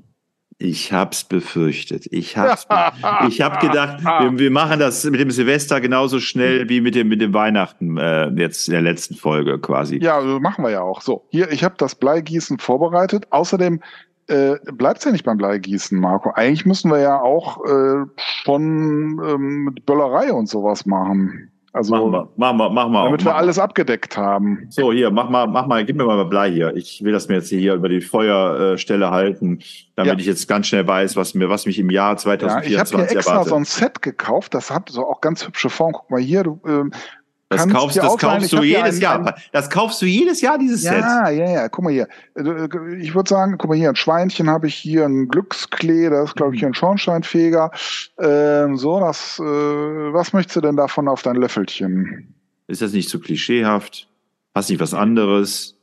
Ich hab's befürchtet. Ich hab's. <laughs> ich hab gedacht, wir, wir, machen das mit dem Silvester genauso schnell wie mit dem mit dem Weihnachten äh, jetzt in der letzten Folge quasi. Ja, machen wir ja auch. So, hier, ich habe das Bleigießen vorbereitet. Außerdem äh, bleibt ja nicht beim Bleigießen, Marco. Eigentlich müssen wir ja auch äh, schon ähm, Böllerei und sowas machen. Also machen wir, machen wir, machen wir damit auch, wir alles abgedeckt haben. So, hier, mach mal, mach mal, gib mir mal Blei hier. Ich will das mir jetzt hier über die Feuerstelle halten, damit ja. ich jetzt ganz schnell weiß, was mir, was mich im Jahr 2024 ja, ich habe mir extra erwartet. so ein Set gekauft. Das hat so auch ganz hübsche Form. Guck mal hier, du, ähm, das kaufst, das kaufst du jedes einen, Jahr. Das kaufst du jedes Jahr, dieses ja, Set. Ja, ja, ja. Guck mal hier. Äh, ich würde sagen, guck mal hier, ein Schweinchen habe ich hier, ein Glücksklee, das ist, glaube ich, ein Schornsteinfeger. Ähm, so, das, äh, was möchtest du denn davon auf dein Löffelchen? Ist das nicht so klischeehaft? Hast du nicht was anderes?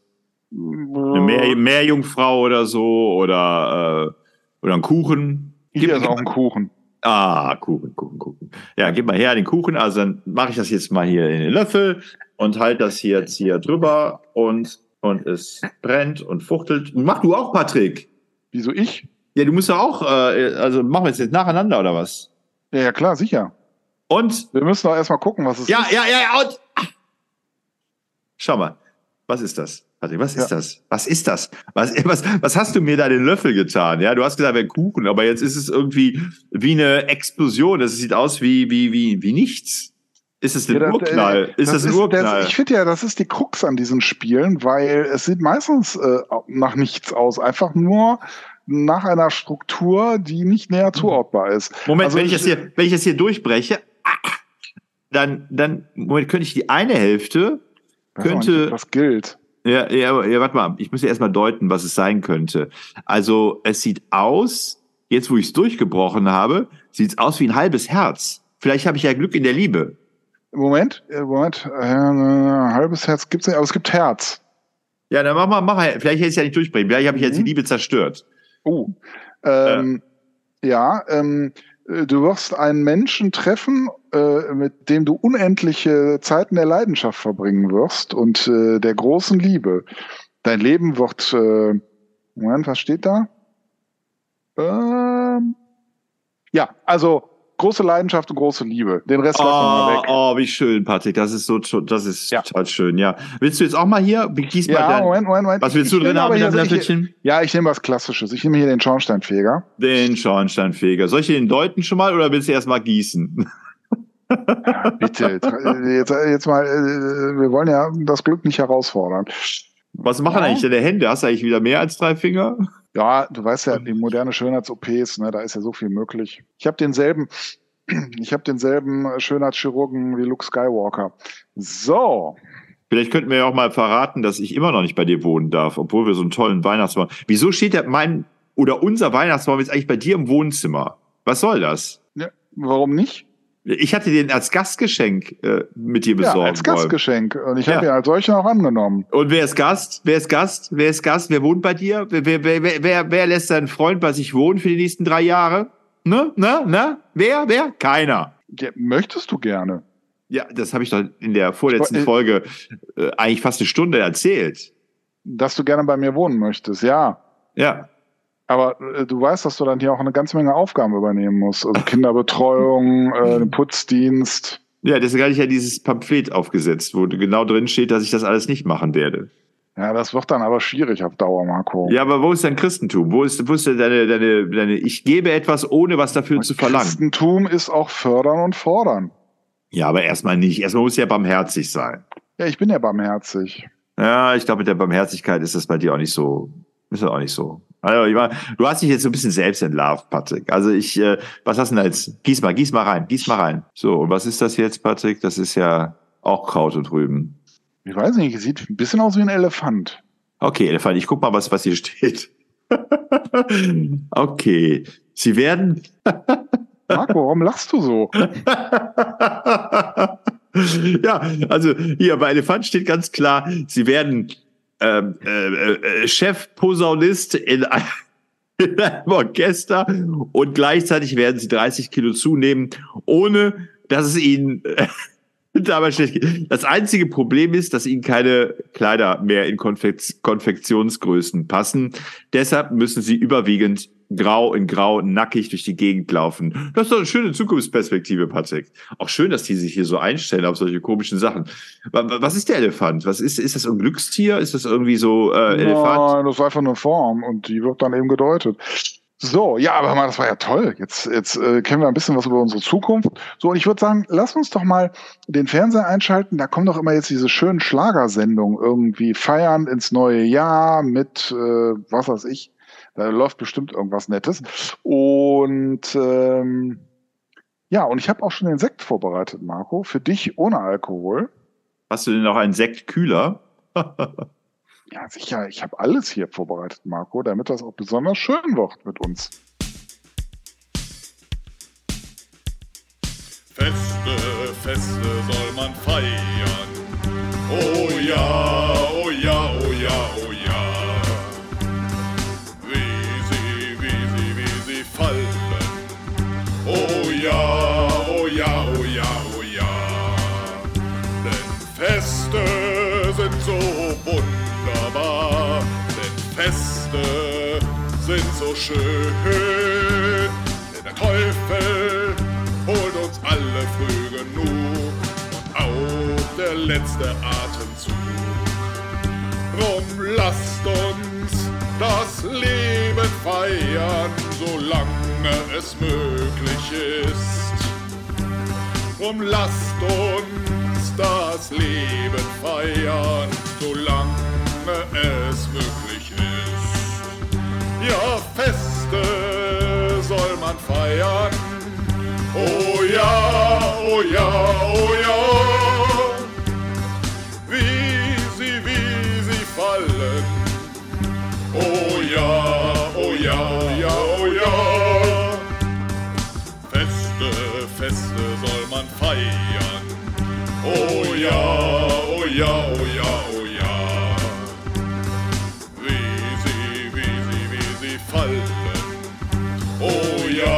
Eine Meer Meerjungfrau oder so? Oder, äh, oder ein Kuchen? Hier ist auch ein Kuchen. Ah, Kuchen, Kuchen, Kuchen. Ja, gib mal her den Kuchen. Also dann mache ich das jetzt mal hier in den Löffel und halte das hier jetzt hier drüber und, und es brennt und fuchtelt. Mach du auch, Patrick. Wieso ich? Ja, du musst ja auch, äh, also machen wir jetzt nacheinander oder was? Ja, ja, klar, sicher. Und? Wir müssen doch erstmal gucken, was es ja, ist. Ja, ja, ja, und. Schau mal. Was ist das? Patrick, was ist ja. das? Was ist das? Was, <laughs> was, was hast du mir da den Löffel getan? Ja, du hast gesagt, wäre Kuchen, aber jetzt ist es irgendwie wie eine Explosion. Das sieht aus wie, wie, wie, wie nichts. Ist es ein ja, Urknall? Ist das, das ein Urknall? Das, ich finde ja, das ist die Krux an diesen Spielen, weil es sieht meistens äh, nach nichts aus. Einfach nur nach einer Struktur, die nicht näher zuordbar ist. Moment, also wenn ich, das hier, wenn ich das hier durchbreche, dann, dann, Moment, könnte ich die eine Hälfte könnte. Was gilt. Ja, ja, ja, warte mal, ich muss ja erstmal deuten, was es sein könnte. Also, es sieht aus, jetzt wo ich es durchgebrochen habe, sieht es aus wie ein halbes Herz. Vielleicht habe ich ja Glück in der Liebe. Moment, äh, Moment, äh, halbes Herz gibt's nicht, aber es gibt Herz. Ja, dann mach mal, mach mal. Vielleicht hätte ich es ja nicht durchbringen. Vielleicht habe ich jetzt die mhm. Liebe zerstört. Oh. Ähm, äh. Ja, ähm, äh, du wirst einen Menschen treffen, äh, mit dem du unendliche Zeiten der Leidenschaft verbringen wirst und äh, der großen Liebe. Dein Leben wird, äh, Moment, was steht da? Ähm, ja, also große Leidenschaft und große Liebe. Den Rest oh, lassen wir mal weg. Oh, wie schön, Patrick. Das ist so, das ist ja. total schön. Ja. Willst du jetzt auch mal hier? Gieß ja, mal Moment, Moment, Moment. Was willst ich, du drin haben in deinem Löffelchen? Ja, ich nehme was Klassisches. Ich nehme hier den Schornsteinfeger. Den Schornsteinfeger. Soll ich den deuten schon mal oder willst du erst mal gießen? <laughs> Ja, bitte, jetzt, jetzt mal, äh, wir wollen ja das Glück nicht herausfordern. Was machen ja. eigentlich deine Hände? Hast du eigentlich wieder mehr als drei Finger? Ja, du weißt ja, die moderne Schönheits-OPs, ne, da ist ja so viel möglich. Ich habe denselben, <clears throat> ich habe denselben Schönheitschirurgen wie Luke Skywalker. So. Vielleicht könnten wir ja auch mal verraten, dass ich immer noch nicht bei dir wohnen darf, obwohl wir so einen tollen Weihnachtsbaum. Wieso steht der mein oder unser Weihnachtsbaum jetzt eigentlich bei dir im Wohnzimmer? Was soll das? Ja, warum nicht? Ich hatte den als Gastgeschenk äh, mit dir besorgt. Ja, als Gastgeschenk. Und ich ja. habe ihn als solchen auch angenommen. Und wer ist Gast? Wer ist Gast? Wer ist Gast? Wer wohnt bei dir? Wer, wer, wer, wer, wer lässt seinen Freund bei sich wohnen für die nächsten drei Jahre? Ne? Ne? Ne? Wer? Wer? Keiner. Ja, möchtest du gerne? Ja, das habe ich doch in der vorletzten Folge äh, eigentlich fast eine Stunde erzählt. Dass du gerne bei mir wohnen möchtest, ja. Ja. Aber äh, du weißt, dass du dann hier auch eine ganze Menge Aufgaben übernehmen musst. Also Kinderbetreuung, <laughs> äh, Putzdienst. Ja, deswegen hatte ich ja dieses Pamphlet aufgesetzt, wo genau drin steht, dass ich das alles nicht machen werde. Ja, das wird dann aber schwierig auf Dauer, Marco. Ja, aber wo ist dein Christentum? Wo ist, wo ist deine, deine, deine, ich gebe etwas, ohne was dafür und zu verlangen? Christentum ist auch fördern und fordern. Ja, aber erstmal nicht. Erstmal muss ja barmherzig sein. Ja, ich bin ja barmherzig. Ja, ich glaube, mit der Barmherzigkeit ist das bei dir auch nicht so, ist das auch nicht so. Also, ich meine, du hast dich jetzt so ein bisschen selbst entlarvt, Patrick. Also ich, äh, was hast du denn da jetzt? Gieß mal, gieß mal rein, gieß mal rein. So, und was ist das jetzt, Patrick? Das ist ja auch Kraut und Rüben. Ich weiß nicht, sieht ein bisschen aus wie ein Elefant. Okay, Elefant, ich guck mal, was, was hier steht. <laughs> okay. Sie werden. <laughs> Marco, warum lachst du so? ja, also hier bei Elefant steht ganz klar, sie werden ähm, äh, äh, Chef-Posaunist in, ein, <laughs> in einem Orchester und gleichzeitig werden sie 30 Kilo zunehmen, ohne dass es ihnen äh, <laughs> dabei schlecht geht. Das einzige Problem ist, dass ihnen keine Kleider mehr in Konfekt Konfektionsgrößen passen. Deshalb müssen sie überwiegend grau in grau nackig durch die Gegend laufen. Das ist doch eine schöne Zukunftsperspektive, Patrick. Auch schön, dass die sich hier so einstellen auf solche komischen Sachen. Was ist der Elefant? Was ist, ist das ein Glückstier? Ist das irgendwie so äh, Elefant? Nein, das ist einfach eine Form und die wird dann eben gedeutet. So, ja, aber mal, das war ja toll. Jetzt, jetzt äh, kennen wir ein bisschen was über unsere Zukunft. So, und ich würde sagen, lass uns doch mal den Fernseher einschalten. Da kommen doch immer jetzt diese schönen Schlagersendungen irgendwie feiern ins neue Jahr mit, äh, was weiß ich, da läuft bestimmt irgendwas Nettes. Und ähm, ja, und ich habe auch schon den Sekt vorbereitet, Marco, für dich ohne Alkohol. Hast du denn noch einen Sektkühler? <laughs> ja, sicher. Ich habe alles hier vorbereitet, Marco, damit das auch besonders schön wird mit uns. Feste, Feste soll man feiern. Oh ja, oh ja, oh ja, oh ja. Ja, oh ja, oh ja, oh ja. Denn Feste sind so wunderbar. Denn Feste sind so schön. Denn der Teufel holt uns alle früh genug und auch der letzte Atemzug. Drum lasst uns das Leben feiern, solange es möglich ist. Drum lasst uns das Leben feiern, solange es möglich ist. Ja, Feste soll man feiern. Oh ja, oh ja, oh ja. Oh ja, oh ja, oh ja, oh ja. Wie sie, wie sie, wie sie fallen. Oh ja,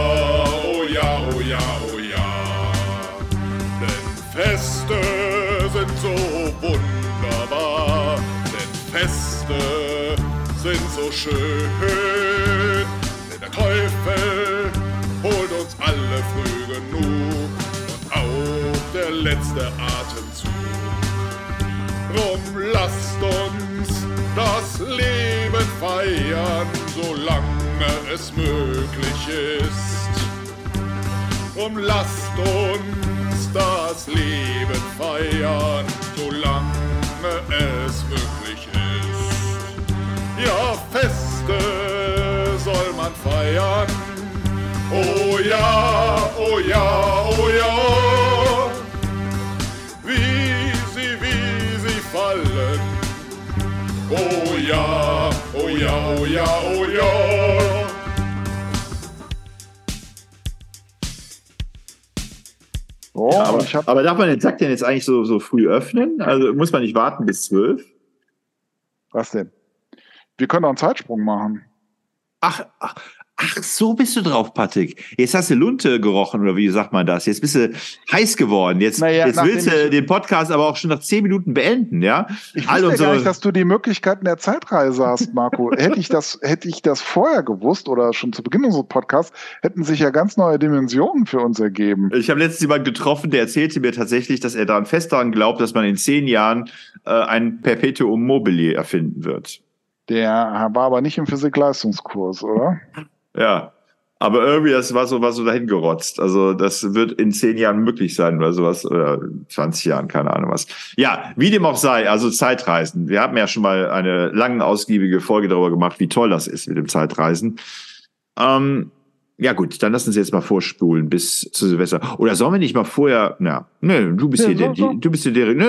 oh ja, oh ja, oh ja. Denn Feste sind so wunderbar. Denn Feste sind so schön. Denn der Teufel holt uns alle früh genug der letzte Atemzug. Drum lasst uns das Leben feiern, solange es möglich ist. Drum lasst uns das Leben feiern, solange es möglich ist. Ja, Feste soll man feiern. Oh ja, oh ja, oh ja. Oh ja, oh ja, oh ja, oh ja. Oh, Ja, aber, ich hab, aber darf man den Sack denn jetzt eigentlich so, so früh öffnen? Also muss man nicht warten bis zwölf? was denn? Wir können auch einen Zeitsprung machen. Ach, ach, ach, so bist du drauf, Patrick. Jetzt hast du Lunte gerochen, oder wie sagt man das? Jetzt bist du heiß geworden. Jetzt, Naja, jetzt willst du den Podcast aber auch schon nach zehn Minuten beenden, ja? Ich All wusste unsere- gar nicht, dass du die Möglichkeiten der Zeitreise hast, Marco. <laughs> hätte ich das, hätte ich das vorher gewusst oder schon zu Beginn unseres Podcasts, hätten sich ja ganz neue Dimensionen für uns ergeben. Ich habe letztens jemanden getroffen, der erzählte mir tatsächlich, dass er daran fest daran glaubt, dass man in zehn Jahren äh, ein Perpetuum mobile erfinden wird. Der war aber nicht im Physik-Leistungskurs, oder? <laughs> Ja. Aber irgendwie, das war so, war so dahin gerotzt. Also, das wird in zehn Jahren möglich sein oder sowas, oder 20 Jahren, keine Ahnung was. Ja, wie dem auch sei, also Zeitreisen. Wir haben ja schon mal eine lange, ausgiebige Folge darüber gemacht, wie toll das ist mit dem Zeitreisen. Ähm, ja gut, dann lassen Sie jetzt mal vorspulen bis zu Silvester. Oder sollen wir nicht mal vorher, na, ne, du bist Ja, hier so, der, so. du bist hier der, ne,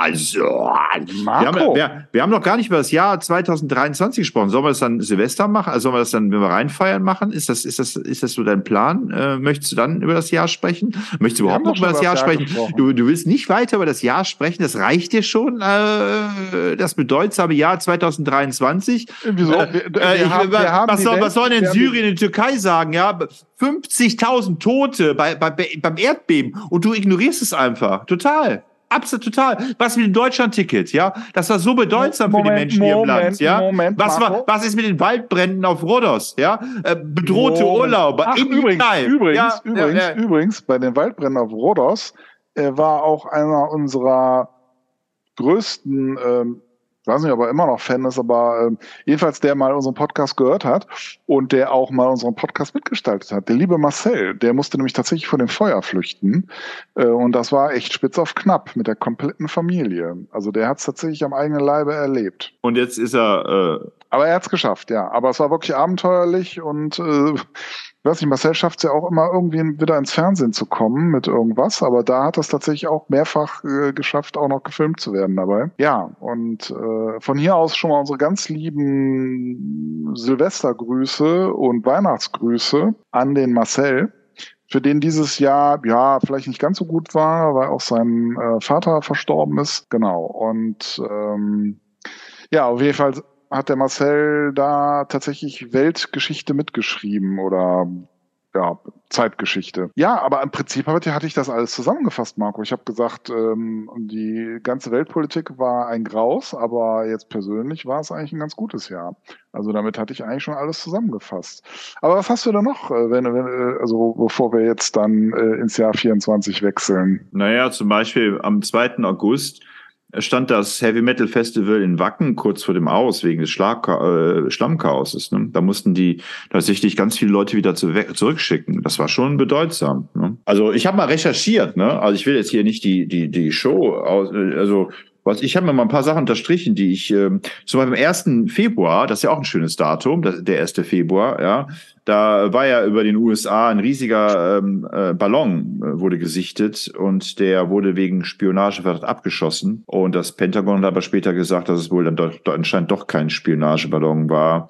also, wir haben, wir, wir haben noch gar nicht über das Jahr 2023 gesprochen. Sollen wir das dann Silvester machen? Also sollen wir das dann, wenn wir reinfeiern machen? Ist das, ist das, ist das so dein Plan? Äh, möchtest du dann über das Jahr sprechen? Möchtest du überhaupt noch über das Jahr sprechen? gesprochen. Du, du willst nicht weiter über das Jahr sprechen? Das reicht dir schon, äh, das bedeutsame Jahr 2023? Wieso? Äh, Wir- wir äh, ich, haben- was, soll, was sollen die- Syrien in Türkei sagen? Ja, 50.000 Tote bei, bei, beim Erdbeben und du ignorierst es einfach. Total. Absolut total. Was mit dem Deutschland-Ticket, ja? Das war so bedeutsam für die Moment, Menschen hier im Moment, Land, ja? Moment, was, war, was ist mit den Waldbränden auf Rhodos, ja? Äh, bedrohte Moment. Urlauber Ach, übrigens, Türkei. übrigens, ja, übrigens, ja. übrigens, bei den Waldbränden auf Rhodos äh, war auch einer unserer größten, ähm, weiß nicht, ob er immer noch Fan ist, aber ähm, jedenfalls der mal unseren Podcast gehört hat und der auch mal unseren Podcast mitgestaltet hat. Der liebe Marcel, der musste nämlich tatsächlich vor dem Feuer flüchten äh, und das war echt spitz auf knapp mit der kompletten Familie. Also der hat es tatsächlich am eigenen Leibe erlebt. Und jetzt ist er, äh, Aber er hat es geschafft, ja. Aber es war wirklich abenteuerlich und äh, weiß nicht, Marcel schafft es ja auch immer irgendwie wieder ins Fernsehen zu kommen mit irgendwas, aber da hat es tatsächlich auch mehrfach äh, geschafft, auch noch gefilmt zu werden dabei. Ja, und äh, von hier aus schon mal unsere ganz lieben Silvestergrüße und Weihnachtsgrüße an den Marcel für den dieses Jahr ja vielleicht nicht ganz so gut war, weil auch sein äh, Vater verstorben ist. Genau. Und ähm, ja, auf jeden Fall hat der Marcel da tatsächlich Weltgeschichte mitgeschrieben oder ja, Zeitgeschichte. Ja, aber im Prinzip hatte ich das alles zusammengefasst, Marco. Ich habe gesagt, ähm, die ganze Weltpolitik war ein Graus, aber jetzt persönlich war es eigentlich ein ganz gutes Jahr. Also damit hatte ich eigentlich schon alles zusammengefasst. Aber was hast du da noch, äh, wenn, wenn, äh, also bevor wir jetzt dann äh, ins Jahr 24 wechseln? Naja, zum Beispiel am 2. August stand das Heavy Metal Festival in Wacken kurz vor dem Aus wegen des Schlag äh, Schlammchaoses. Ne? Da mussten die tatsächlich ganz viele Leute wieder zu zurückschicken. Das war schon bedeutsam. Ne? Also ich habe mal recherchiert. Ne? Also ich will jetzt hier nicht die die die Show aus, äh, also was ich habe mir mal ein paar Sachen unterstrichen, die ich ähm, zum Beispiel am 1. Februar, das ist ja auch ein schönes Datum, das, der 1. Februar, ja, da war ja über den USA ein riesiger ähm, äh, Ballon äh, wurde gesichtet und der wurde wegen Spionageverdacht abgeschossen und das Pentagon hat aber später gesagt, dass es wohl dann doch anscheinend doch kein Spionageballon war.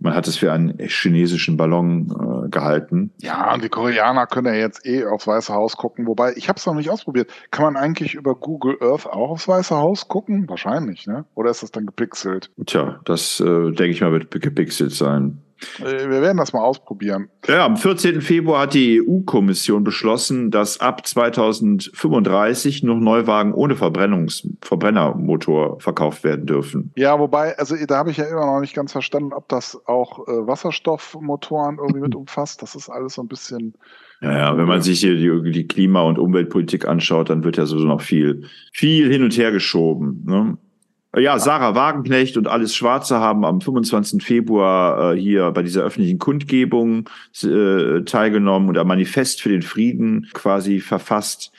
Man hat es für einen chinesischen Ballon äh, gehalten. Ja, und die Koreaner können ja jetzt eh aufs Weiße Haus gucken. Wobei, ich habe es noch nicht ausprobiert. Kann man eigentlich über Google Earth auch aufs Weiße Haus gucken? Wahrscheinlich, ne? Oder ist das dann gepixelt? Tja, das äh, denke ich mal wird gepixelt sein. Äh, Wir werden das mal ausprobieren. Ja, am 14. Februar hat die EU-Kommission beschlossen, dass ab 2035 noch Neuwagen ohne Verbrennungs Verbrennermotor verkauft werden dürfen. Ja, wobei, also da habe ich ja immer noch nicht ganz verstanden, ob das auch äh, Wasserstoffmotoren irgendwie mit <laughs> umfasst. Das ist alles so ein bisschen. Ja, ja, wenn man sich hier die, die Klima- und Umweltpolitik anschaut, dann wird ja sowieso noch viel, viel hin und her geschoben. Ne? Ja, Sarah Wagenknecht und Alice Schwarze haben am 25. Februar äh, hier bei dieser öffentlichen Kundgebung äh, teilgenommen und ein Manifest für den Frieden quasi verfasst,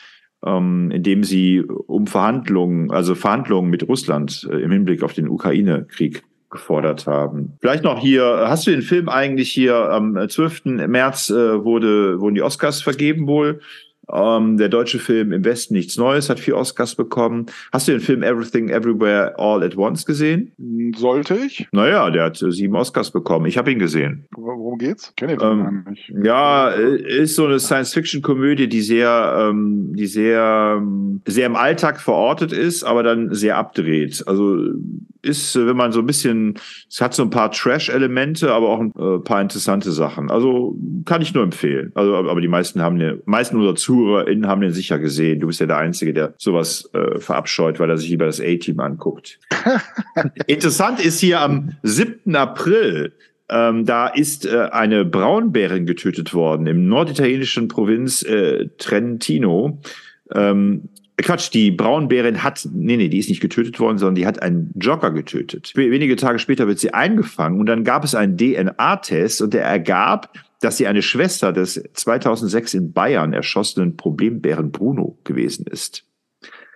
ähm, indem sie um Verhandlungen, also Verhandlungen mit Russland äh, im Hinblick auf den Ukraine-Krieg gefordert haben. Vielleicht noch hier, hast du den Film eigentlich hier am 12. März äh, wurde, wurden die Oscars vergeben wohl? Ähm, der deutsche Film Im Westen nichts Neues hat vier Oscars bekommen. Hast du den Film Everything Everywhere All at Once gesehen? Sollte ich? Naja, der hat äh, sieben Oscars bekommen. Ich habe ihn gesehen. Worum geht's? Kenne ich den Ähm, nicht. Ja, äh, ist so eine Science-Fiction-Komödie, die sehr, ähm, die sehr, ähm, sehr im Alltag verortet ist, aber dann sehr abdreht. Also ist, äh, wenn man so ein bisschen, es hat so ein paar Trash-Elemente, aber auch ein paar interessante Sachen. Also kann ich nur empfehlen. Also, aber die meisten haben den, meisten unserer ZuhörerInnen haben den sicher gesehen. Du bist ja der Einzige, der sowas äh, verabscheut, weil er sich lieber das A-Team anguckt. <laughs> Interessant ist hier am 7. April ähm, da ist äh, eine Braunbärin getötet worden im norditalienischen Provinz äh, Trentino. Ähm, Quatsch, die Braunbärin hat, nee, nee, die ist nicht getötet worden, sondern die hat einen Jogger getötet. Wenige Tage später wird sie eingefangen und dann gab es einen DNA-Test und der ergab, dass sie eine Schwester des 2006 in Bayern erschossenen Problembären Bruno gewesen ist.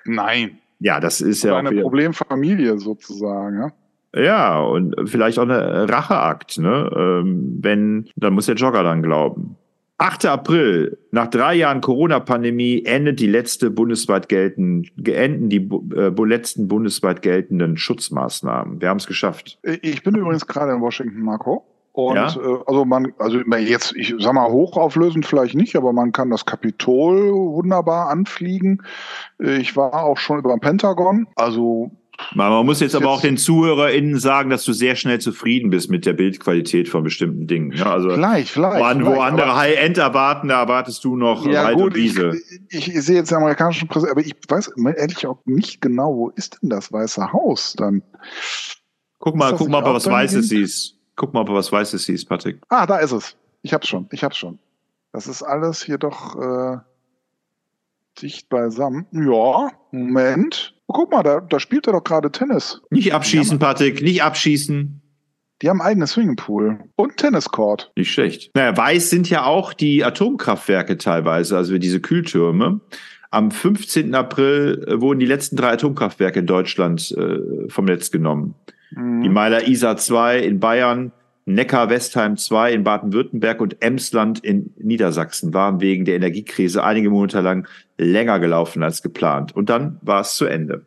Nein. Ja, das ist ja eine Problemfamilie sozusagen. Ja? Ja, und vielleicht auch eine Racheakt, ne? Ähm, wenn, dann muss der Jogger dann glauben. 8. April, nach drei Jahren Corona-Pandemie endet die letzte bundesweit gelten, enden die äh, letzten bundesweit geltenden Schutzmaßnahmen. Wir haben es geschafft. Ich bin übrigens gerade in Washington, Marco. Und ja? äh, also man, also jetzt, ich sag mal, hochauflösend vielleicht nicht, aber man kann das Kapitol wunderbar anfliegen. Ich war auch schon über dem Pentagon. Also man muss jetzt aber auch den ZuhörerInnen sagen, dass du sehr schnell zufrieden bist mit der Bildqualität von bestimmten Dingen. Ja, also vielleicht, vielleicht. Wo, wo andere High-End erwarten, da erwartest du noch ja, Wald gut, und Wiese. Ich, ich, ich, sehe jetzt den amerikanischen Präsidenten, aber ich weiß ehrlich auch nicht genau, wo ist denn das Weiße Haus dann? Guck mal, guck mal, ob was Weißes siehst. Guck mal, ob du was Weißes siehst, Patrick. Ah, da ist es. Ich hab's schon, ich hab's schon. Das ist alles hier doch äh, dicht beisammen. Ja, Moment. Guck mal, da, da spielt er doch gerade Tennis. Nicht abschießen, Patrick, nicht abschießen. Die haben ein eigenes Swimmingpool und Tenniscourt. Nicht schlecht. Naja, weiß sind ja auch die Atomkraftwerke teilweise, also diese Kühltürme. Am 15. April äh, wurden die letzten drei Atomkraftwerke in Deutschland äh, vom Netz genommen. Mhm. Die Meiler ISA 2 in Bayern, Neckar-Westheim 2 in Baden-Württemberg und Emsland in Niedersachsen waren wegen der Energiekrise einige Monate lang länger gelaufen als geplant. Und dann war es zu Ende.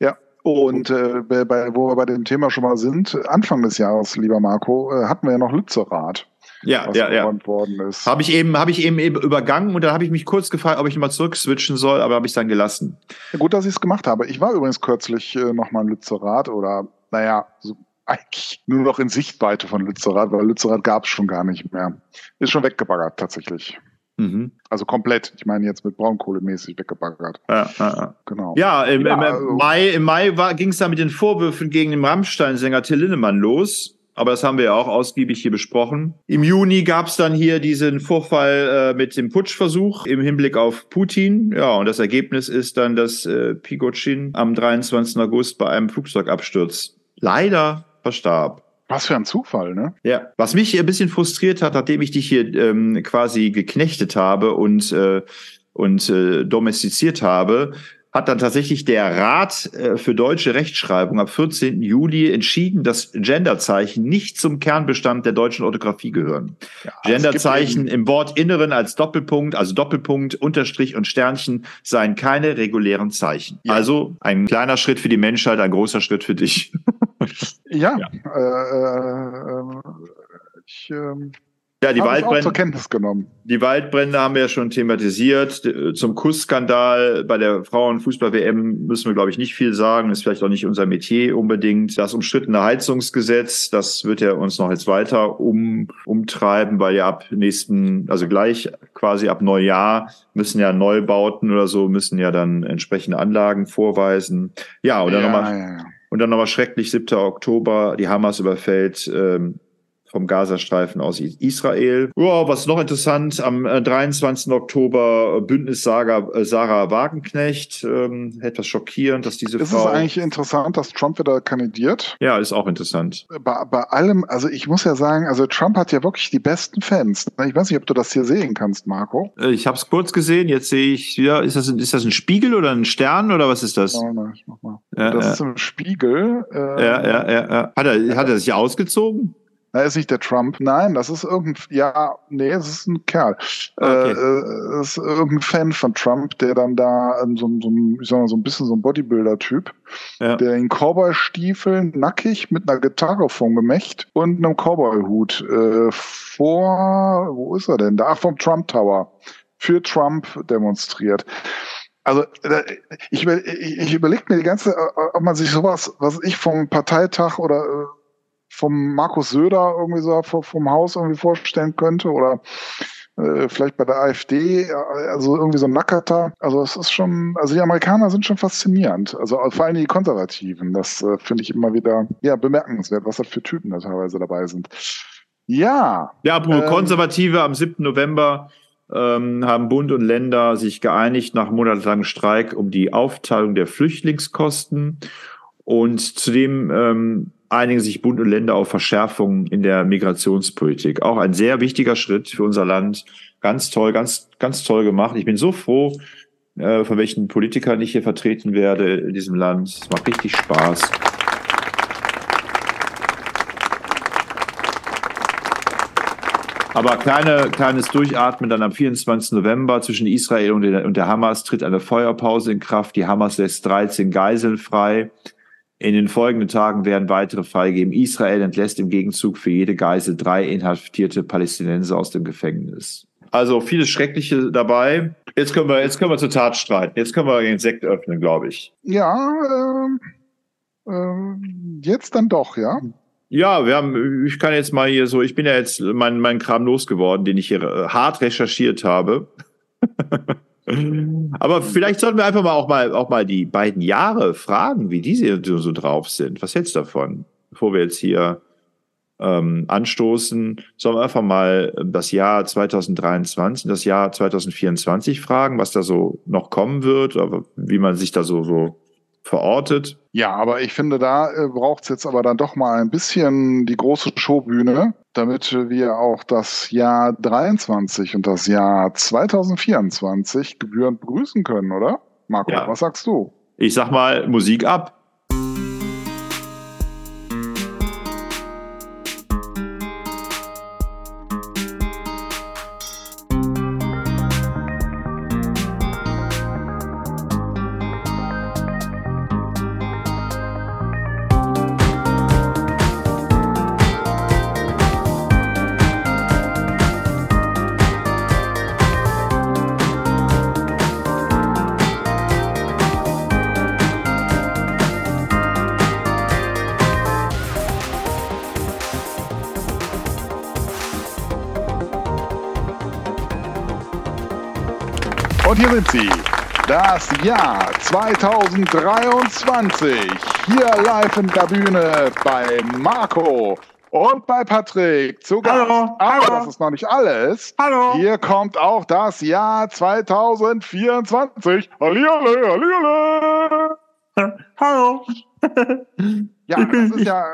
Ja, und äh, bei, wo wir bei dem Thema schon mal sind, Anfang des Jahres, lieber Marco, äh, hatten wir ja noch Lützerath. Ja, ja, ja. Worden ist. Habe ich eben, habe ich eben, eben übergangen und dann habe ich mich kurz gefragt, ob ich nochmal zurückswitchen soll, aber habe ich dann gelassen. Ja, gut, dass ich es gemacht habe. Ich war übrigens kürzlich äh, nochmal in Lützerath oder, naja, so eigentlich nur noch in Sichtweite von Lützerath, weil Lützerath gab es schon gar nicht mehr. Ist schon weggebaggert tatsächlich. Mhm. Also komplett. Ich meine jetzt mit Braunkohle mäßig weggebaggert. Ja, ja, ja. genau. Ja, im, ja, im, also, Mai, im Mai ging es da mit den Vorwürfen gegen den Rammstein-Sänger Till Lindemann los. Aber das haben wir ja auch ausgiebig hier besprochen. Im Juni gab es dann hier diesen Vorfall äh, mit dem Putschversuch im Hinblick auf Putin. Ja, und das Ergebnis ist dann, dass äh, Pigotschin am 23. August bei einem Flugzeugabsturz leider verstarb. Was für ein Zufall, ne? Ja. Was mich ein bisschen frustriert hat, nachdem ich dich hier ähm, quasi geknechtet habe und, äh, und äh, domestiziert habe, hat dann tatsächlich der Rat äh, für deutsche Rechtschreibung am 14. Juli entschieden, dass Genderzeichen nicht zum Kernbestand der deutschen Orthographie gehören. Ja, Genderzeichen im Wortinneren als Doppelpunkt, also Doppelpunkt, Unterstrich und Sternchen seien keine regulären Zeichen. Ja. Also ein kleiner Schritt für die Menschheit, ein großer Schritt für dich. ja, <laughs> ja. Äh, äh, ich ähm, ja, die Waldbrände. zur Kenntnis genommen. Die Waldbrände haben wir ja schon thematisiert. Zum Kussskandal bei der Frauenfußball-WM müssen wir, glaube ich, nicht viel sagen. Ist vielleicht auch nicht unser Metier unbedingt. Das umstrittene Heizungsgesetz, das wird ja uns noch jetzt weiter um, umtreiben, weil ja ab nächsten, also gleich quasi ab Neujahr müssen ja Neubauten oder so, müssen ja dann entsprechende Anlagen vorweisen. Ja, und dann ja, nochmal, ja, ja. und dann nochmal schrecklich 7. Oktober, die Hamas überfällt, ähm, vom Gazastreifen aus Israel. Ja, was noch interessant, am 23. Äh, Oktober äh, Bündnis Sarah, äh, Sarah Wagenknecht. Ähm, etwas schockierend, dass diese ist Frau... Ist es eigentlich interessant, dass Trump wieder kandidiert? Ja, ist auch interessant. Bei, bei allem, also ich muss ja sagen, also Trump hat ja wirklich die besten Fans. Ich weiß nicht, ob du das hier sehen kannst, Marco. Ich habe es kurz gesehen, jetzt sehe ich, ja, ist das, ein, ist das ein Spiegel oder ein Stern oder was ist das? Oh, nein, ich mach mal. Ja, das ja. ist ein Spiegel. Äh, ja, ja, ja, ja. Hat er, hat er sich ausgezogen? Na, ist nicht der Trump. Nein, das ist irgendein, ja, nee, es ist ein Kerl. Okay. Äh, äh ist irgendein Fan von Trump, der dann da so, so, ich sag mal, so ein bisschen so ein Bodybuilder-Typ, ja. der in Cowboy-Stiefeln, nackig, mit einer Gitarre vom Gemächt und einem Cowboy-Hut äh, vor, wo ist er denn? Da vom Trump Tower für Trump demonstriert. Also ich, ich, ich überlege mir die ganze, ob man sich sowas, was ich vom Parteitag oder äh, vom Markus Söder irgendwie so vom Haus irgendwie vorstellen könnte oder äh, vielleicht bei der AfD, also irgendwie so ein Nackerter. Also es ist schon, also die Amerikaner sind schon faszinierend. Also vor allem die Konservativen. Das äh, finde ich immer wieder ja bemerkenswert, was da für Typen da teilweise dabei sind. Ja. Ja, apropos ähm, Konservative am 7. November ähm, haben Bund und Länder sich geeinigt nach monatelangem Streik um die Aufteilung der Flüchtlingskosten. Und zudem ähm, einigen sich Bund und Länder auf Verschärfungen in der Migrationspolitik. Auch ein sehr wichtiger Schritt für unser Land. Ganz toll, ganz, ganz toll gemacht. Ich bin so froh, äh, von welchen Politikern ich hier vertreten werde in diesem Land. Es macht richtig Spaß. Aber kleine, kleines Durchatmen dann am 24. November zwischen Israel und der, und der Hamas tritt eine Feuerpause in Kraft. Die Hamas lässt 13 Geiseln frei. In den folgenden Tagen werden weitere freigeben. Israel entlässt im Gegenzug für jede Geisel drei inhaftierte Palästinenser aus dem Gefängnis. Also vieles Schreckliche dabei. Jetzt können wir, jetzt können wir zur Tat streiten. Jetzt können wir den Sekt öffnen, glaube ich. Ja, ähm, ähm, jetzt dann doch, ja. Ja, wir haben, ich kann jetzt mal hier so, ich bin ja jetzt mein, mein Kram losgeworden, den ich hier äh, hart recherchiert habe. <laughs> Aber vielleicht sollten wir einfach mal auch mal auch mal die beiden Jahre fragen, wie diese so drauf sind. Was hältst du davon? Bevor wir jetzt hier ähm, anstoßen, sollen wir einfach mal das Jahr 2023, das Jahr 2024 fragen, was da so noch kommen wird, aber wie man sich da so, so verortet. Ja, aber ich finde, da äh, braucht es jetzt aber dann doch mal ein bisschen die große Showbühne, damit wir auch das Jahr 23 und das Jahr 2024 gebührend begrüßen können, oder? Marco, Ja. was sagst du? Ich sag mal, Musik ab. Und hier sind sie. Das Jahr 2023. Hier live in der Bühne bei Marco und bei Patrick zu Gast. Hallo, Aber hallo. das ist noch nicht alles. Hallo. Hier kommt auch das Jahr 2024. Hallihalle, hallihalle. Hallo. Ja, <laughs> das ist ja,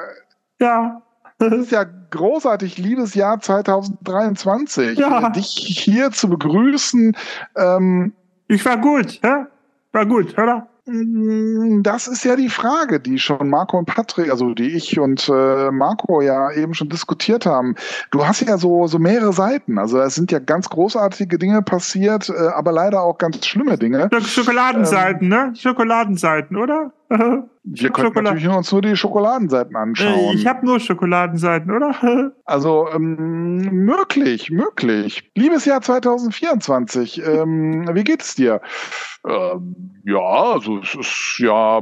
Ja. Das ist ja großartig, liebes Jahr 2023. Ja. Dich hier zu begrüßen, ähm, Ich war gut, hä? War gut, oder? Mm, Das ist ja die Frage, die schon Marco und Patrick, also die ich und äh, Marco ja eben schon diskutiert haben. Du hast ja so, so mehrere Seiten. Also es sind ja ganz großartige Dinge passiert, äh, aber leider auch ganz schlimme Dinge. Schokoladenseiten, ne? Schokoladenseiten, oder? <laughs> Wir können Schokolade- natürlich uns nur die Schokoladenseiten anschauen. Ich habe nur Schokoladenseiten, oder? <laughs> Also ähm, möglich, möglich. Liebes Jahr 2024, ähm, wie geht es dir? Ähm, ja, also es ist ja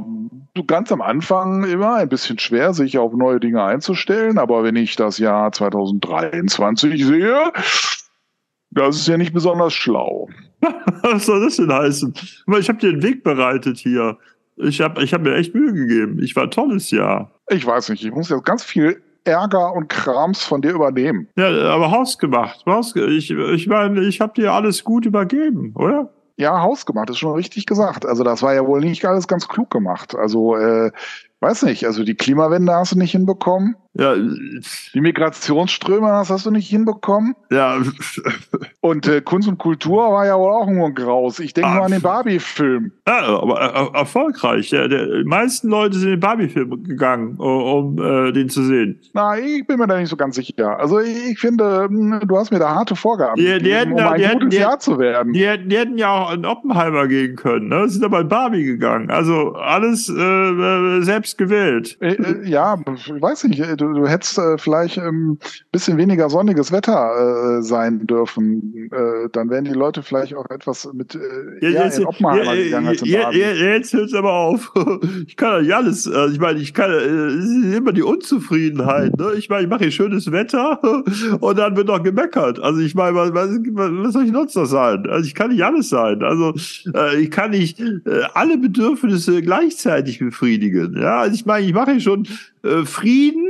ganz am Anfang immer ein bisschen schwer, sich auf neue Dinge einzustellen, aber wenn ich das Jahr 2023 sehe, das ist ja nicht besonders schlau. <laughs> Was soll das denn heißen? Ich habe dir einen Weg bereitet hier. Ich habe ich hab mir echt Mühe gegeben. Ich war ein tolles Jahr. Ich weiß nicht, ich muss jetzt ganz viel Ärger und Krams von dir übernehmen. Ja, aber hausgemacht. Hausge ich ich meine, ich habe dir alles gut übergeben, oder? Ja, hausgemacht, ist schon richtig gesagt. Also das war ja wohl nicht alles ganz klug gemacht. Also, äh, weiß nicht, also die Klimawende hast du nicht hinbekommen. Ja, Die Migrationsströme das hast du nicht hinbekommen. ja, Und äh, Kunst und Kultur war ja wohl auch nur ein Graus. Ich denke Ah, nur an den Barbie-Film. ja aber er, erfolgreich. Der, der, die meisten Leute sind in den Barbie-Film gegangen, um äh, den zu sehen. Na, ich bin mir da nicht so ganz sicher. Also ich, ich finde, mh, du hast mir da harte Vorgaben Die- die gegeben, hätten um ein die hätten- gutes die- Jahr zu werden. Die, hätten- die hätten ja auch in Oppenheimer gehen können, ne? Sind aber in Barbie gegangen. Also alles äh, äh, selbst gewählt. Äh, äh, ja, ich weiß nicht, äh, du, du hättest äh, vielleicht ein ähm, bisschen weniger sonniges Wetter äh, sein dürfen. Äh, dann wären die Leute vielleicht auch etwas mit äh, eher in Oppenheimer gegangen als in ja, ja, jetzt hört's aber auf. <laughs> Ich kann ja nicht alles. äh, Ich meine, ich kann immer die Unzufriedenheit. Ne? Ich meine, ich mache hier schönes Wetter <laughs> und dann wird noch gemeckert. Also ich meine, was, was, soll ich sonst noch sein? Also ich kann nicht alles sein. Also ich kann nicht alle Bedürfnisse gleichzeitig befriedigen. Ja, also ich meine, ich mache hier schon äh, Frieden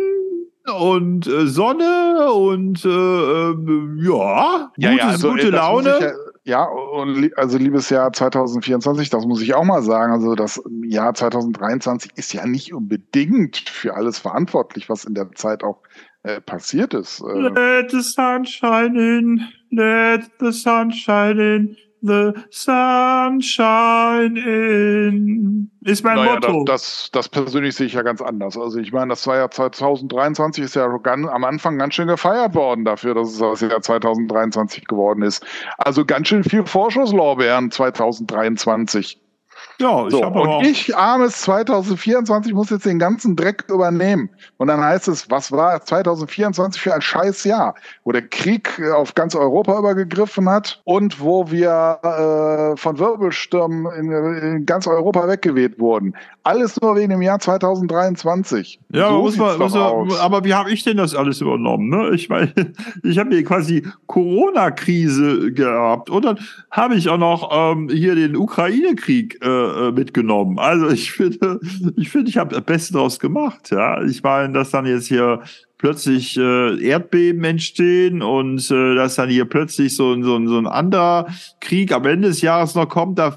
und äh, Sonne und äh, äh, ja, Ja, gutes, ja, also, gute äh, Laune. ja- und also liebes Jahr 2024, das muss ich auch mal sagen. Also das Jahr 2023 ist ja nicht unbedingt für alles verantwortlich, was in der Zeit auch äh, passiert ist. Äh, Let the sunshine in, let the sunshine in, the sunshine in. Ist mein naja, das, Motto. das, das persönlich sehe ich ja ganz anders. Also ich meine, das war ja 2023 ist ja ganz, am Anfang ganz schön gefeiert worden dafür, dass es das Jahr 2023 geworden ist. Also ganz schön viel Vorschusslorbeeren 2023. ja, ich So, habe und ich, armes 2024, muss jetzt den ganzen Dreck übernehmen. Und dann heißt es, was war 2024 für ein scheiß Jahr, wo der Krieg äh, auf ganz Europa übergegriffen hat und wo wir äh, von Wirbelstürmen in, in ganz Europa weggeweht wurden. Alles nur wegen dem Jahr 2023. ja, so muss man, muss man, aber wie habe ich denn das alles übernommen? Ne? Ich meine, <laughs> ich habe hier quasi Corona-Krise gehabt und dann habe ich auch noch ähm, hier den Ukraine-Krieg äh, äh, mitgenommen. Also ich finde, ich finde, ich habe das Beste draus gemacht. Ja, ich meine, dass dann jetzt hier plötzlich äh, Erdbeben entstehen und äh, dass dann hier plötzlich so, ein- so, so ein anderer Krieg am Ende des Jahres noch kommt, da,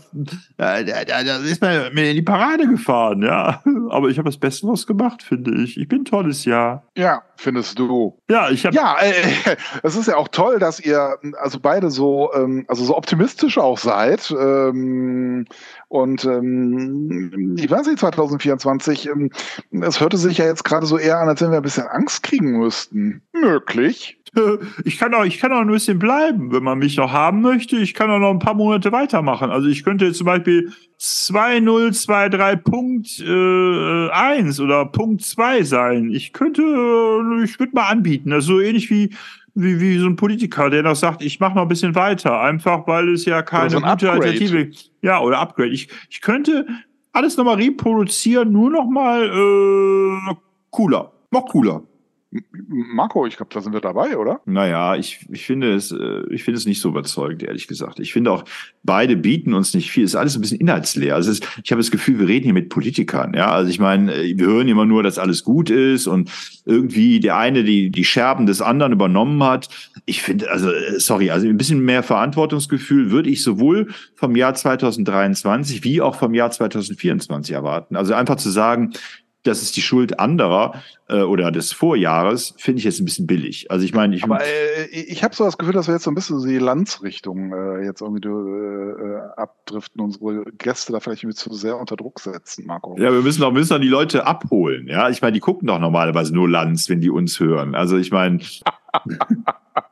da, da, da da ist man mir in die Parade gefahren, ja. <laughs> Aber ich habe das Beste draus gemacht, finde ich. Ich bin ein tolles Jahr. Ja, findest du. Ja, ich habe Ja, äh, <laughs> es ist ja auch toll, dass ihr also beide so ähm, also so optimistisch auch seid. Ähm, und ähm, ich weiß nicht, 2024, ähm, es hörte sich ja jetzt gerade so eher an, als wenn wir ein bisschen Angst kriegen müssten. Möglich. ich kann auch, ich kann auch ein bisschen bleiben, wenn man mich noch haben möchte. Ich kann auch noch ein paar Monate weitermachen. Also ich könnte jetzt zum Beispiel 2023 Punkt äh, 1 oder Punkt 2 sein. Ich könnte, äh, ich würde mal anbieten. Das ist so ähnlich wie wie, wie so ein Politiker, der noch sagt, ich mache noch ein bisschen weiter, einfach weil es ja keine so gute Upgrade. Alternative Ja, oder Upgrade. Ich, ich könnte alles nochmal reproduzieren, nur nochmal äh, cooler. Noch cooler. Marco, ich glaube, da sind wir dabei, oder? Naja, ich, ich finde es, äh, ich finde es nicht so überzeugend, ehrlich gesagt. Ich finde auch, beide bieten uns nicht viel. Es ist alles ein bisschen inhaltsleer. Also ist, ich habe das Gefühl, wir reden hier mit Politikern. Ja, also ich meine, äh, wir hören immer nur, dass alles gut ist und irgendwie der eine die, die Scherben des anderen übernommen hat. Ich finde, also, äh, sorry, also ein bisschen mehr Verantwortungsgefühl würde ich sowohl vom Jahr 2023 wie auch vom Jahr 2024 erwarten. Also einfach zu sagen, das ist die Schuld anderer äh, oder des Vorjahres, finde ich jetzt ein bisschen billig. Also ich meine, ich Aber äh, ich habe so das Gefühl, dass wir jetzt so ein bisschen so die Landsrichtung äh, jetzt irgendwie äh, abdriften, unsere Gäste da vielleicht irgendwie zu sehr unter Druck setzen, Marco. Ja, wir müssen doch, müssen doch die Leute abholen. Ja, ich meine, die gucken doch normalerweise nur Lanz, wenn die uns hören. Also ich meine, <laughs>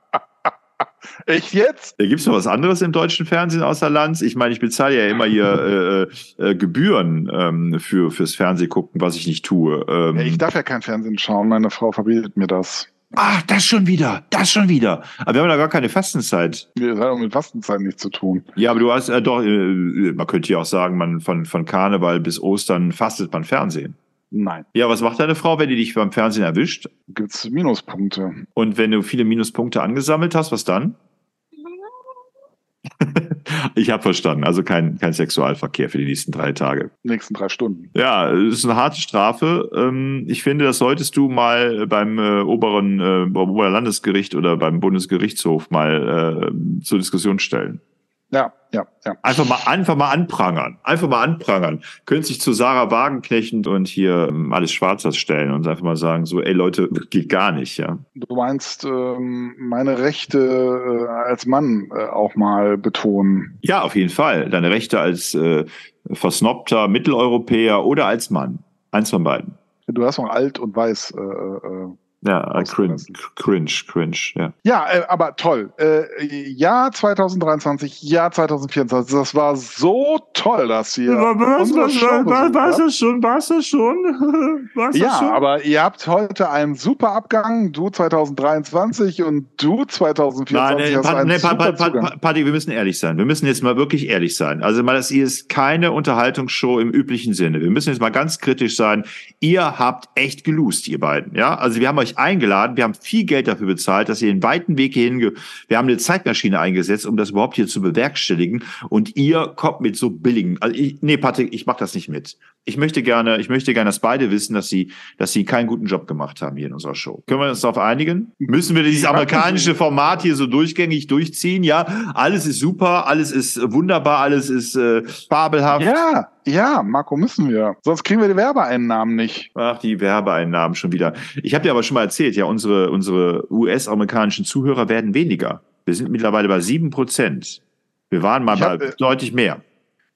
Echt jetzt? gibt es noch was anderes im deutschen Fernsehen außer Lanz? Ich meine, ich bezahle ja immer hier äh, äh, Gebühren ähm, für fürs Fernsehgucken, was ich nicht tue. Ähm, ich darf ja kein Fernsehen schauen, meine Frau verbietet mir das. ach, das schon wieder, das schon wieder. Aber wir haben da gar keine Fastenzeit. Das hat auch mit Fastenzeit nichts zu tun. Ja, aber du hast äh, doch, äh, man könnte ja auch sagen, man von von Karneval bis Ostern fastet man Fernsehen. Nein. Ja, was macht deine Frau, wenn die dich beim Fernsehen erwischt? Gibt's Minuspunkte. Und wenn du viele Minuspunkte angesammelt hast, was dann? <laughs> ich habe verstanden. Also kein, kein Sexualverkehr für die nächsten drei Tage. Nächsten drei Stunden. Ja, es ist eine harte Strafe. Ähm, Ich finde, das solltest du mal beim äh, oberen äh, beim Oberlandesgericht oder beim Bundesgerichtshof mal äh, zur Diskussion stellen. Ja, ja, ja. Einfach mal, einfach mal anprangern. Einfach mal anprangern. Könnt sich zu Sarah Wagenknecht und hier ähm, alles Schwarzers stellen und einfach mal sagen, so, ey Leute, geht gar nicht, ja. Du meinst ähm, meine Rechte äh, als Mann äh, auch mal betonen. Ja, auf jeden Fall. Deine Rechte als äh, versnobter Mitteleuropäer oder als Mann. Eins von beiden. Du hast noch alt und weiß. Äh, äh, Ja, äh, cringe, cringe, cringe, ja. Ja, äh, aber toll. Äh, Jahr 2023, Jahr 2024. Das war so toll, dass ihr unsere was, war's habt. das schon? War's das schon? <laughs> War's Ja, das schon? aber ihr habt heute einen super Abgang, du 2023 und du 2024 Nein, nee, hast Pat, einen nee, super Pat, Pat, Zugang. Pat, Patti, wir müssen ehrlich sein. Wir müssen jetzt mal wirklich ehrlich sein. Also mal, das hier ist keine Unterhaltungsshow im üblichen Sinne. Wir müssen jetzt mal ganz kritisch sein. Ihr habt echt gelust, ihr beiden. Ja, also wir haben euch euch eingeladen. Wir haben viel Geld dafür bezahlt, dass ihr den weiten Weg hierhin, wir haben eine Zeitmaschine eingesetzt, um das überhaupt hier zu bewerkstelligen. Und ihr kommt mit so billigen, also ich, nee, Patrick, ich mach das nicht mit. Ich möchte gerne, ich möchte gerne, dass beide wissen, dass sie, dass sie keinen guten Job gemacht haben hier in unserer Show. Können wir uns darauf einigen? Müssen wir dieses amerikanische Format hier so durchgängig durchziehen? Ja, alles ist super, alles ist wunderbar, alles ist äh, fabelhaft. Ja, ja, Marco, müssen wir. Sonst kriegen wir die Werbeeinnahmen nicht. Ach, die Werbeeinnahmen schon wieder. Ich habe dir aber schon mal erzählt, ja, unsere, unsere US-amerikanischen Zuhörer werden weniger. Wir sind mittlerweile bei sieben Prozent. Wir waren mal hab, bei äh, deutlich mehr.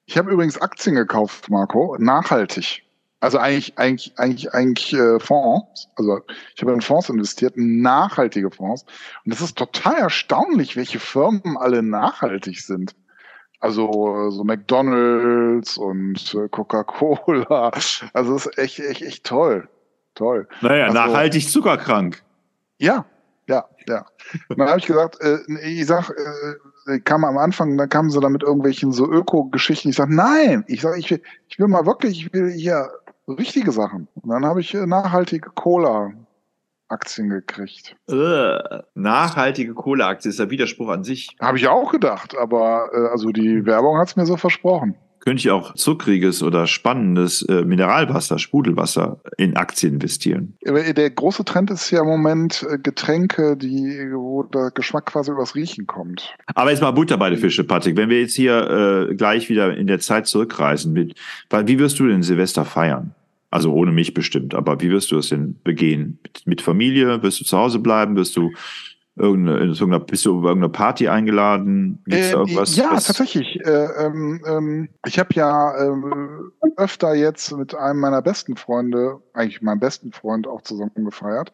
Ich habe übrigens Aktien gekauft, Marco, nachhaltig. Also eigentlich, eigentlich, eigentlich, eigentlich äh, Fonds. Also ich habe in Fonds investiert, nachhaltige Fonds. Und es ist total erstaunlich, welche Firmen alle nachhaltig sind. Also äh, so McDonalds und äh, Coca-Cola. <laughs> Also es ist echt, echt, echt toll. Toll. Naja, also- nachhaltig zuckerkrank. Ja, ja, ja. Und dann habe ich gesagt, äh, ich sag, äh, kam am Anfang, dann kamen sie dann mit irgendwelchen so Öko-Geschichten. Ich sag, nein, ich sag, ich will, ich will mal wirklich, ich will hier richtige Sachen. Und dann habe ich äh, nachhaltige Cola-Aktien gekriegt. Äh, nachhaltige Kohleaktie ist der Widerspruch an sich. Habe ich auch gedacht, aber äh, also die Werbung hat's mir so versprochen. Könnte ich auch zuckriges oder spannendes äh, Mineralwasser, Sprudelwasser in Aktien investieren. Der große Trend ist ja im Moment äh, Getränke, die, wo der Geschmack quasi übers Riechen kommt. Aber jetzt mal Butter bei den Fische, Patrick. Wenn wir jetzt hier äh, gleich wieder in der Zeit zurückreisen, mit, wie wirst du denn Silvester feiern? Also ohne mich bestimmt, aber wie wirst du es denn begehen? Mit, mit Familie? Wirst du zu Hause bleiben? Wirst du irgendeine, in irgendeiner, bist du auf irgendeine Party eingeladen? Gibt's da Ähm, irgendwas? ja, was- tatsächlich. Äh, ähm, ähm, ich habe ja ähm, öfter jetzt mit einem meiner besten Freunde, eigentlich meinem besten Freund auch zusammen gefeiert.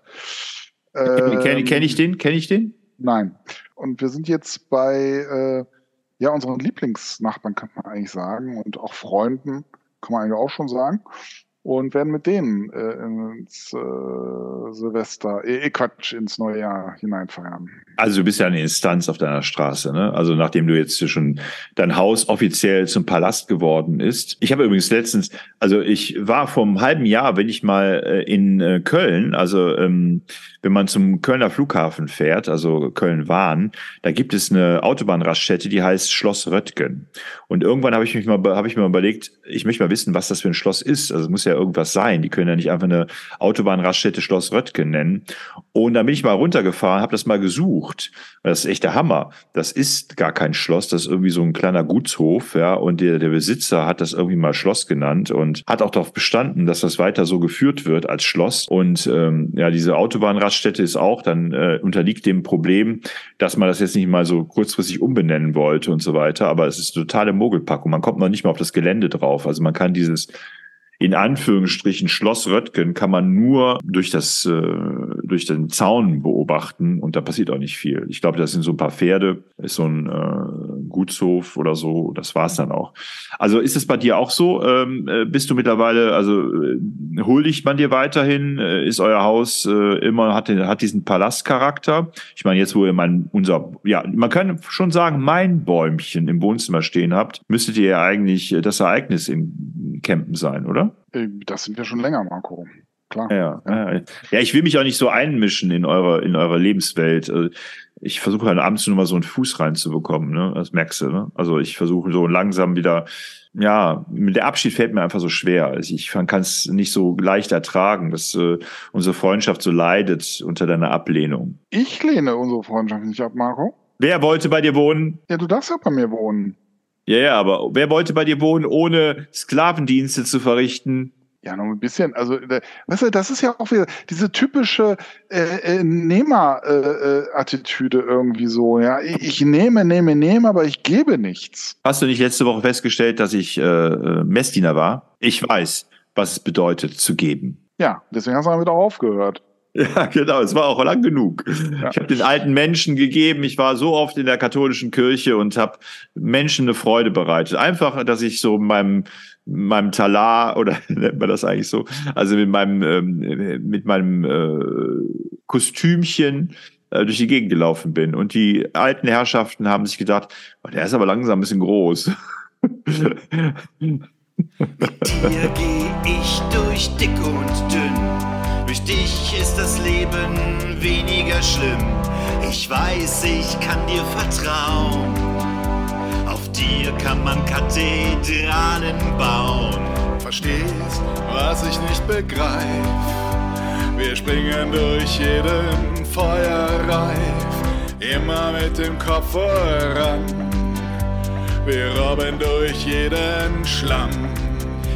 Kenne Ähm, kenn ich den? Kenne ich den? Nein. Und wir sind jetzt bei äh, ja unseren Lieblingsnachbarn, kann man eigentlich sagen, und auch Freunden, kann man eigentlich auch schon sagen. Und werden mit denen äh, ins äh, Silvester, eh, eh, Quatsch, ins neue Jahr hineinfeiern. Also du bist ja eine Instanz auf deiner Straße, ne? Also nachdem du jetzt schon dein Haus offiziell zum Palast geworden ist. Ich habe übrigens letztens, also ich war vor einem halben Jahr, wenn ich mal äh, in äh, Köln, also ähm, wenn man zum Kölner Flughafen fährt, also Köln-Wahn, da gibt es eine Autobahnraststätte, die heißt Schloss Röttgen. Und irgendwann habe ich mich mal, habe ich mir mal überlegt, ich möchte mal wissen, was das für ein Schloss ist. Also es muss ja irgendwas sein. Die können ja nicht einfach eine Autobahnraststätte Schloss Röttgen nennen. Und dann bin ich mal runtergefahren, habe das mal gesucht. Das ist echt der Hammer. Das ist gar kein Schloss, das ist irgendwie so ein kleiner Gutshof, ja. Und der, der Besitzer hat das irgendwie mal Schloss genannt und hat auch darauf bestanden, dass das weiter so geführt wird als Schloss. Und ähm, ja, diese Autobahnraststätte ist auch dann äh, unterliegt dem Problem, dass man das jetzt nicht mal so kurzfristig umbenennen wollte und so weiter. Aber es ist totale Mogelpackung. Man kommt noch nicht mal auf das Gelände drauf. Also man kann dieses in Anführungsstrichen Schloss Röttgen kann man nur durch das äh, durch den Zaun beobachten und da passiert auch nicht viel. Ich glaube, das sind so ein paar Pferde, ist so ein äh, Gutshof oder so. Das war's dann auch. Also ist es bei dir auch so? Ähm, äh, bist du mittlerweile also äh, huldigt man dir weiterhin? Äh, ist euer Haus äh, immer hat den, hat diesen Palastcharakter? Ich meine jetzt, wo ihr mein unser ja man kann schon sagen mein Bäumchen im Wohnzimmer stehen habt, müsstet ihr ja eigentlich äh, das Ereignis in Campen sein, oder? Äh, Das sind wir schon länger, Marco. Klar. Ja, ja. ja, ich will mich auch nicht so einmischen in eure, in eure Lebenswelt. Also, Ich versuche halt abends nur mal so einen Fuß reinzubekommen, ne? Das merkst du, ne? Also ich versuche so langsam wieder, ja, der Abschied fällt mir einfach so schwer. Also ich kann es nicht so leicht ertragen, dass äh, unsere Freundschaft so leidet unter deiner Ablehnung. Ich lehne unsere Freundschaft nicht ab, Marco. Wer wollte bei dir wohnen? Ja, du darfst ja bei mir wohnen. Ja, ja, aber wer wollte bei dir wohnen, ohne Sklavendienste zu verrichten? Ja, noch ein bisschen. Also, äh, weißt du, das ist ja auch wieder diese typische äh, äh, Nehmer-Attitüde irgendwie so. Ja, ich, nehme, nehme, nehme, aber ich gebe nichts. Hast du nicht letzte Woche festgestellt, dass ich äh, äh, Messdiener war? Ich weiß, was es bedeutet zu geben. Ja, deswegen hast du dann wieder aufgehört. <laughs> Ja, genau. Es war auch lang genug. Ja. Ich habe den alten Menschen gegeben. Ich war so oft in der katholischen Kirche und habe Menschen eine Freude bereitet. Einfach, dass ich so meinem meinem Talar <laughs> oder nennt man das eigentlich so, also mit meinem ähm, mit meinem äh, Kostümchen äh, durch die Gegend gelaufen bin. Und die alten Herrschaften haben sich gedacht, oh, der ist aber langsam ein bisschen groß. <laughs> Dir geh ich durch dick und dünn, Durch dich ist das Leben weniger schlimm. Ich weiß, ich kann dir vertrauen. Auf dir kann man Kathedralen bauen. Verstehst, was ich nicht begreif? Wir springen durch jeden Feuerreif, immer mit dem Kopf voran. Wir robben durch jeden Schlamm.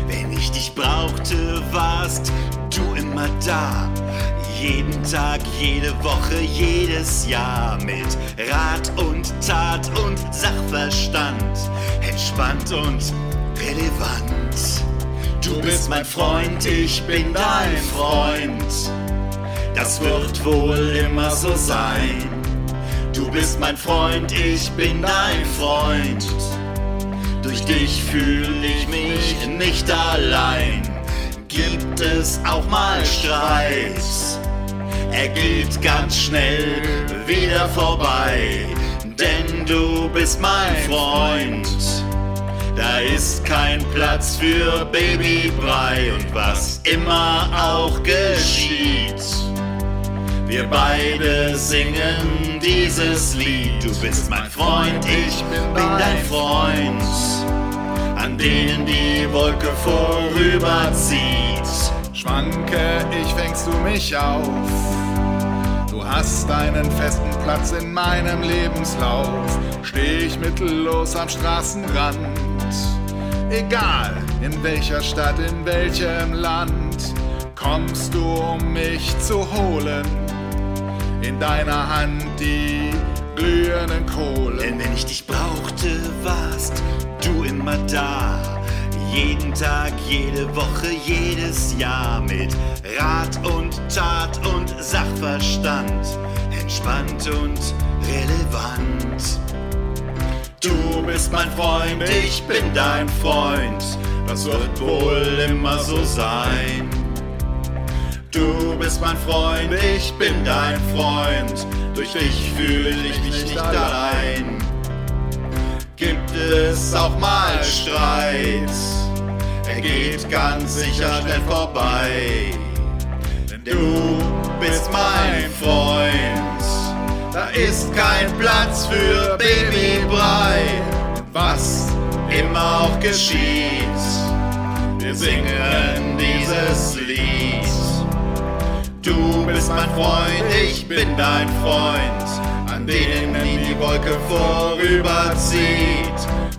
Wenn ich dich brauchte, warst du immer da. Jeden Tag, jede Woche, jedes Jahr mit Rat und Tat und Sachverstand. Entspannt und relevant. Du bist mein Freund, ich bin dein Freund. Das wird wohl immer so sein. Du bist mein Freund, ich bin dein Freund. Durch dich fühle ich mich nicht allein. Gibt es auch mal Streit? Er geht ganz schnell wieder vorbei, denn du bist mein Freund. Da ist kein Platz für Babybrei und was immer auch geschieht. Wir beide singen dieses Lied. Du bist mein Freund, ich bin dein Freund. An denen die Wolke vorüberzieht. Schwanke ich, fängst du mich auf. Du hast einen festen Platz in meinem Lebenslauf. Steh ich mittellos am Straßenrand. Egal in welcher Stadt, in welchem Land, kommst du, um mich zu holen. In deiner Hand die glühenden Kohlen. Denn wenn ich dich brauchte, warst du immer da. Jeden Tag, jede Woche, jedes Jahr mit Rat und Tat und Sachverstand. Entspannt und relevant. Du bist mein Freund, ich bin dein Freund. Das wird wohl immer so sein. Du bist mein Freund, ich bin dein Freund. Durch dich fühle ich mich nicht allein. Gibt es auch mal Streit? Er geht ganz sicher schnell vorbei. Denn du bist mein Freund. Da ist kein Platz für Babybrei. Was immer auch geschieht, wir singen dieses Lied. Du bist mein Freund, ich bin dein Freund, an denen die Wolke vorüberzieht.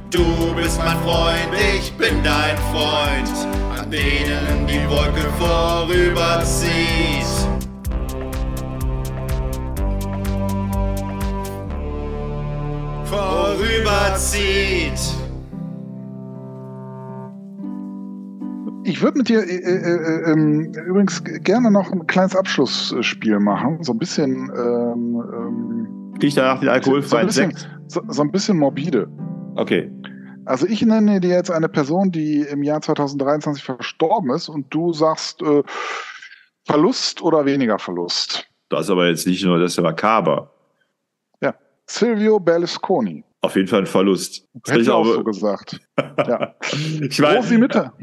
Du bist mein Freund, ich bin dein Freund, an denen die Wolke vorüberzieht. Vorüberzieht. Ich würde mit dir äh, äh, ähm, übrigens gerne noch ein kleines Abschlussspiel machen. So ein bisschen. Ähm, ähm, ich danach den so, alkoholfreien bisschen Sekt? so, so ein bisschen morbide. Okay. Also ich nenne dir jetzt eine Person, die im Jahr 2023 verstorben ist und du sagst äh, Verlust oder weniger Verlust. Das ist aber jetzt nicht nur das ist makaber. Ja. Silvio Berlusconi. Auf jeden Fall ein Verlust. Hätte ich auch so gesagt. Ja. <laughs> ich meine, Rosi Mitter.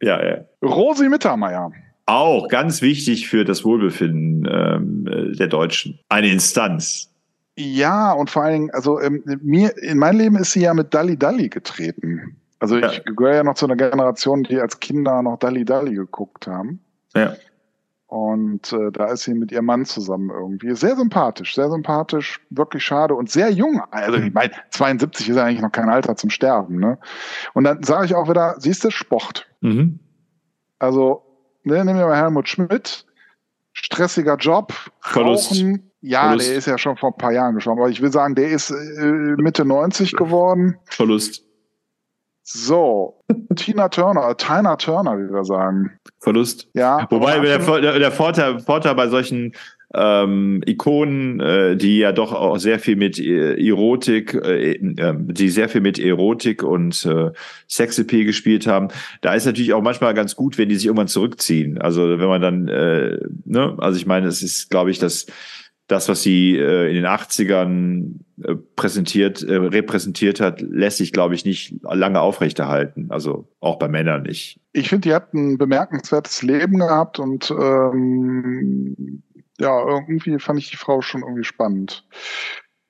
ja, ja. Rosi Mittermeier. Auch ganz wichtig für das Wohlbefinden ähm, äh, der Deutschen. Eine Instanz. Ja, und vor allen Dingen, also ähm, mir, in mein Leben ist sie ja mit Dalli Dalli getreten. Also Ja. ich gehöre ja noch zu einer Generation, die als Kinder noch Dalli Dalli geguckt haben. Ja. Und äh, da ist sie mit ihrem Mann zusammen irgendwie. Sehr sympathisch, sehr sympathisch, wirklich schade und sehr jung. Also ich meine, 72 ist eigentlich noch kein Alter zum Sterben. Ne? Und dann sage ich auch wieder, siehst du, Sport. Mhm. Also, ne, nehmen wir mal Helmut Schmidt. Stressiger Job, Verlust. Rauchen. Ja, Verlust. der ist ja schon vor ein paar Jahren gestorben. Aber ich will sagen, der ist äh, Mitte 90 geworden. Verlust. So, Tina Turner, Tina Turner, wie wir sagen. Verlust. Ja. Wobei der, der Vorteil, Vorteil bei solchen ähm, Ikonen, äh, die ja doch auch sehr viel mit äh, Erotik, äh, äh, die sehr viel mit Erotik und äh, Sexappeal gespielt haben, da ist natürlich auch manchmal ganz gut, wenn die sich irgendwann zurückziehen. Also wenn man dann, äh, ne, also ich meine, es ist, glaube ich, das das, was sie äh, in den 80ern äh, präsentiert, äh, repräsentiert hat, lässt sich, glaube ich, nicht lange aufrechterhalten. Also auch bei Männern nicht. Ich finde, die hat ein bemerkenswertes Leben gehabt und ähm, ja, irgendwie fand ich die Frau schon irgendwie spannend.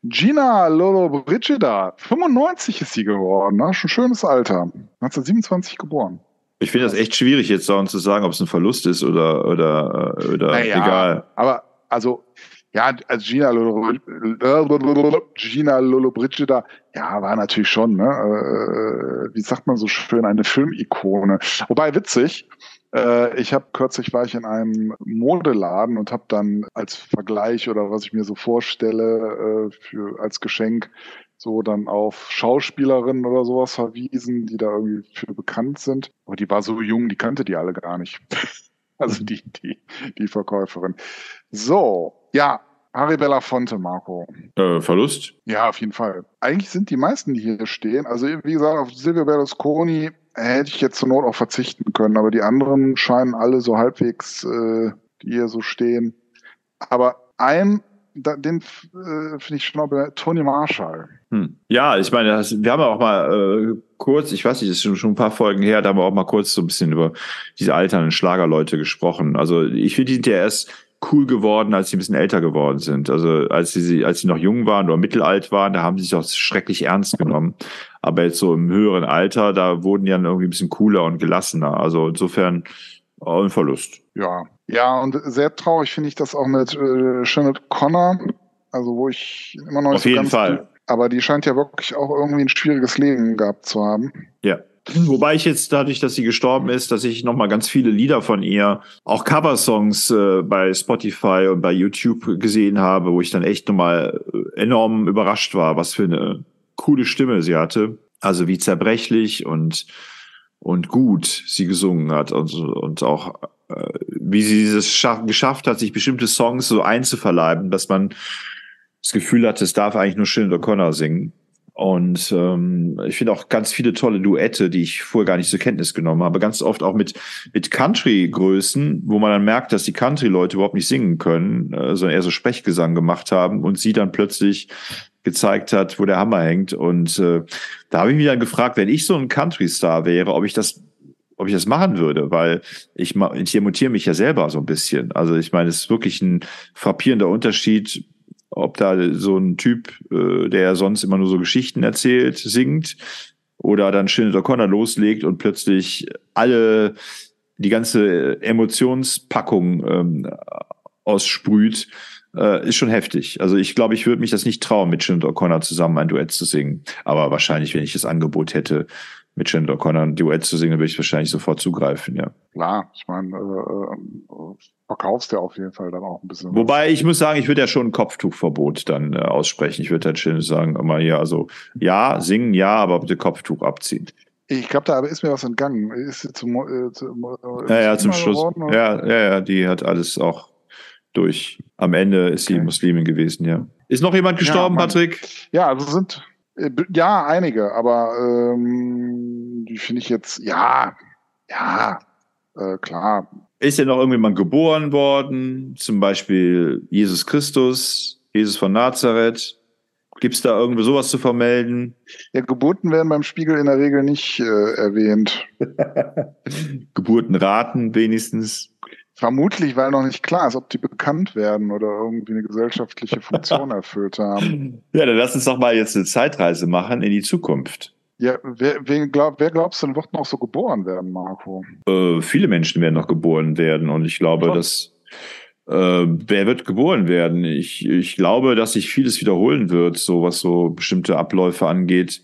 Gina Lollobrigida, 95 ist sie geworden, ne? schon schönes Alter. 1927 geboren. Ich finde das echt schwierig, jetzt zu sagen, ob es ein Verlust ist oder, oder, oder Naja, egal. Aber also, ja, also Gina Lollobrigida, Gina Lollobrigida, ja, war natürlich schon, ne, äh, wie sagt man so schön, eine Filmikone. Wobei witzig, äh, ich habe kürzlich war ich in einem Modeladen und habe dann als Vergleich oder was ich mir so vorstelle äh, für als Geschenk so dann auf Schauspielerinnen oder sowas verwiesen, die da irgendwie für bekannt sind. Aber die war so jung, die kannte die alle gar nicht. <laughs> Also die, die, die Verkäuferin. So, ja, Harry Belafonte, Marco. Äh, Verlust? Ja, auf jeden Fall. Eigentlich sind die meisten, die hier stehen, also wie gesagt, auf Silvio Berlusconi hätte ich jetzt zur Not auch verzichten können, aber die anderen scheinen alle so halbwegs, äh, die hier so stehen. Aber ein, den äh, finde ich schon auch Tony Marshall. Hm. Ja, ich meine, das, wir haben ja auch mal äh, kurz, ich weiß nicht, das ist schon, schon ein paar Folgen her, da haben wir auch mal kurz so ein bisschen über diese alternden Schlagerleute gesprochen. Also ich finde, die erst cool geworden, als sie ein bisschen älter geworden sind. Also als sie, als sie noch jung waren oder mittelalt waren, da haben sie sich auch schrecklich ernst genommen. Aber jetzt so im höheren Alter, da wurden die dann irgendwie ein bisschen cooler und gelassener. Also insofern auch ein Verlust. Ja, ja, und sehr traurig finde ich das auch mit äh, Sinead Connor, also wo ich immer noch nicht Auf so jeden ganz Fall. aber die scheint ja wirklich auch irgendwie ein schwieriges Leben gehabt zu haben. Ja. Wobei ich jetzt dadurch, dass sie gestorben ist, dass ich noch mal ganz viele Lieder von ihr, auch Coversongs äh, bei Spotify und bei YouTube gesehen habe, wo ich dann echt noch mal äh, enorm überrascht war, was für eine coole Stimme sie hatte. Also wie zerbrechlich und und gut sie gesungen hat und, und auch äh, wie sie es scha- geschafft hat, sich bestimmte Songs so einzuverleiben, dass man das Gefühl hat, es darf eigentlich nur Sinead O'Connor singen. Und ähm, ich finde auch ganz viele tolle Duette, die ich vorher gar nicht zur Kenntnis genommen habe. Ganz oft auch mit, mit Country-Größen, wo man dann merkt, dass die Country-Leute überhaupt nicht singen können, äh, sondern eher so Sprechgesang gemacht haben und sie dann plötzlich gezeigt hat, wo der Hammer hängt. Und äh, da habe ich mich dann gefragt, wenn ich so ein Country-Star wäre, ob ich das ob ich das machen würde, weil ich, ich emotiere mich ja selber so ein bisschen. Also ich meine, es ist wirklich ein frappierender Unterschied, ob da so ein Typ, äh, der sonst immer nur so Geschichten erzählt, singt, oder dann Sinead O'Connor loslegt und plötzlich alle, die ganze Emotionspackung ähm, aussprüht, äh, ist schon heftig. Also ich glaube, ich würde mich das nicht trauen, mit Sinead O'Connor zusammen ein Duett zu singen. Aber wahrscheinlich, wenn ich das Angebot hätte, mit Sinead O'Connor ein Duett zu singen, würde ich wahrscheinlich sofort zugreifen, ja. Klar, ich meine, äh, äh, verkaufst ja auf jeden Fall dann auch ein bisschen. Wobei ich muss sagen, ich würde ja schon ein Kopftuchverbot dann äh, aussprechen. Ich würde dann schon sagen, immer hier, also ja, singen ja, aber bitte Kopftuch abziehen. Ich glaube, da ist mir was entgangen. Ist sie zum, äh, zum, äh, Ja, ja, zum Schluss. Ja, ja, ja, die hat alles auch durch. Am Ende ist sie Okay. Muslimin gewesen, ja. Ist noch jemand gestorben, Mann. Patrick? Ja, also sind äh, ja einige, aber ähm, die finde ich jetzt, ja, ja, äh, klar. Ist denn noch irgendjemand geboren worden? Zum Beispiel Jesus Christus, Jesus von Nazareth? Gibt es da irgendwo sowas zu vermelden? Ja, Geburten werden beim Spiegel in der Regel nicht äh, erwähnt. <laughs> Geburtenraten wenigstens. Vermutlich, weil noch nicht klar ist, ob die bekannt werden oder irgendwie eine gesellschaftliche Funktion <laughs> erfüllt haben. Ja, dann lass uns doch mal jetzt eine Zeitreise machen in die Zukunft. Ja, wer, wen glaub, wer glaubst du, denn, wird noch so geboren werden, Marco? Äh, viele Menschen werden noch geboren werden und ich glaube, Schon. dass äh, wer wird geboren werden? Ich, ich glaube, dass sich vieles wiederholen wird, so was so bestimmte Abläufe angeht.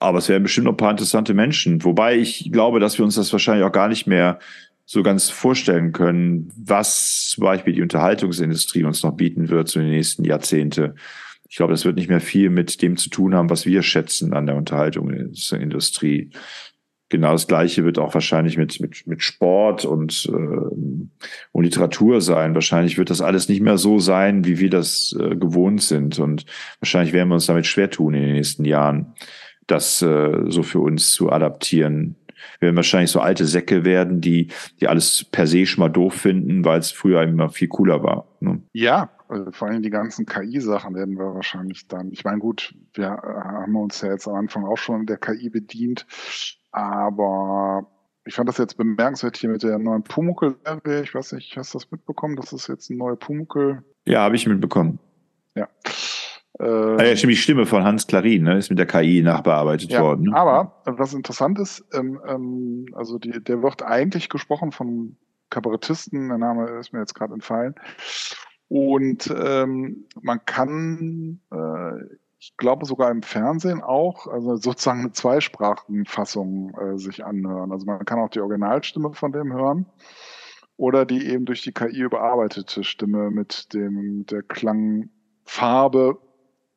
Aber es werden bestimmt noch ein paar interessante Menschen. Wobei ich glaube, dass wir uns das wahrscheinlich auch gar nicht mehr so ganz vorstellen können, was zum Beispiel die Unterhaltungsindustrie uns noch bieten wird in den nächsten Jahrzehnte. Ich glaube, das wird nicht mehr viel mit dem zu tun haben, was wir schätzen an der Unterhaltungsindustrie. Genau das Gleiche wird auch wahrscheinlich mit, mit, mit Sport und, ähm, und Literatur sein. Wahrscheinlich wird das alles nicht mehr so sein, wie wir das äh, gewohnt sind. Und wahrscheinlich werden wir uns damit schwer tun in den nächsten Jahren, das äh, so für uns zu adaptieren. Wir werden wahrscheinlich so alte Säcke werden, die, die alles per se schon mal doof finden, weil es früher immer viel cooler war. Ne? Ja, also vor allem die ganzen KI-Sachen werden wir wahrscheinlich dann. Ich meine, gut, wir äh, haben uns ja jetzt am Anfang auch schon der KI bedient, aber ich fand das jetzt bemerkenswert hier mit der neuen Pumuckl-Serie. Ich weiß nicht, hast du das mitbekommen? Das ist jetzt ein neuer Pumuckl. Ja, habe ich mitbekommen. Ja. Äh, ah ja, stimmt, die Stimme von Hans Klarin ne, ist mit der KI nachbearbeitet ja, worden. Ne? Aber was interessant ist, ähm, ähm, also die, der wird eigentlich gesprochen von Kabarettisten, der Name ist mir jetzt gerade entfallen. Und ähm, man kann, äh, ich glaube sogar im Fernsehen auch, also sozusagen eine Zweisprachenfassung äh, sich anhören. Also man kann auch die Originalstimme von dem hören oder die eben durch die KI überarbeitete Stimme mit dem der Klangfarbe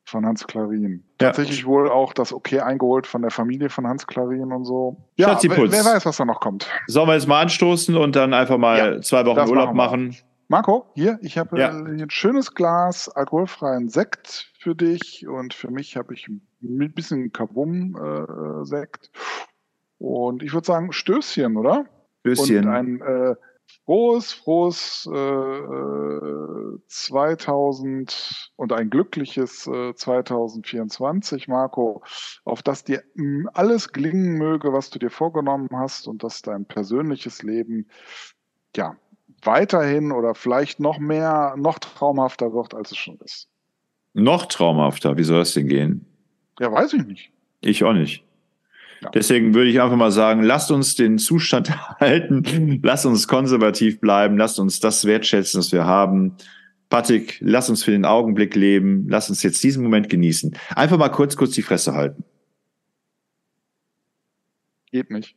von Hans Klarin. Ja. Tatsächlich wohl auch das Okay eingeholt von der Familie von Hans Klarin und so. Ja, wer, wer, weiß, was da noch kommt. Sollen wir jetzt mal anstoßen und dann einfach mal ja, zwei Wochen Urlaub machen? machen? Marco, hier, ich habe ja. äh, ein schönes Glas alkoholfreien Sekt für dich und für mich habe ich ein bisschen Kabum-Sekt. Äh, und ich würde sagen, Stößchen, oder? Stößchen. Und ein äh, frohes, frohes äh, 2000 und ein glückliches äh, 2024, Marco, auf das dir alles gelingen möge, was du dir vorgenommen hast und dass dein persönliches Leben ja weiterhin oder vielleicht noch mehr, noch traumhafter wird, als es schon ist. Noch traumhafter? Wie soll das denn gehen? Ja, weiß ich nicht. Ich auch nicht. Ja. Deswegen würde ich einfach mal sagen, lasst uns den Zustand <laughs> halten, lasst uns konservativ bleiben, lasst uns das wertschätzen, was wir haben. Patrick, lass uns für den Augenblick leben, lass uns jetzt diesen Moment genießen. Einfach mal kurz, kurz die Fresse halten. Geht nicht.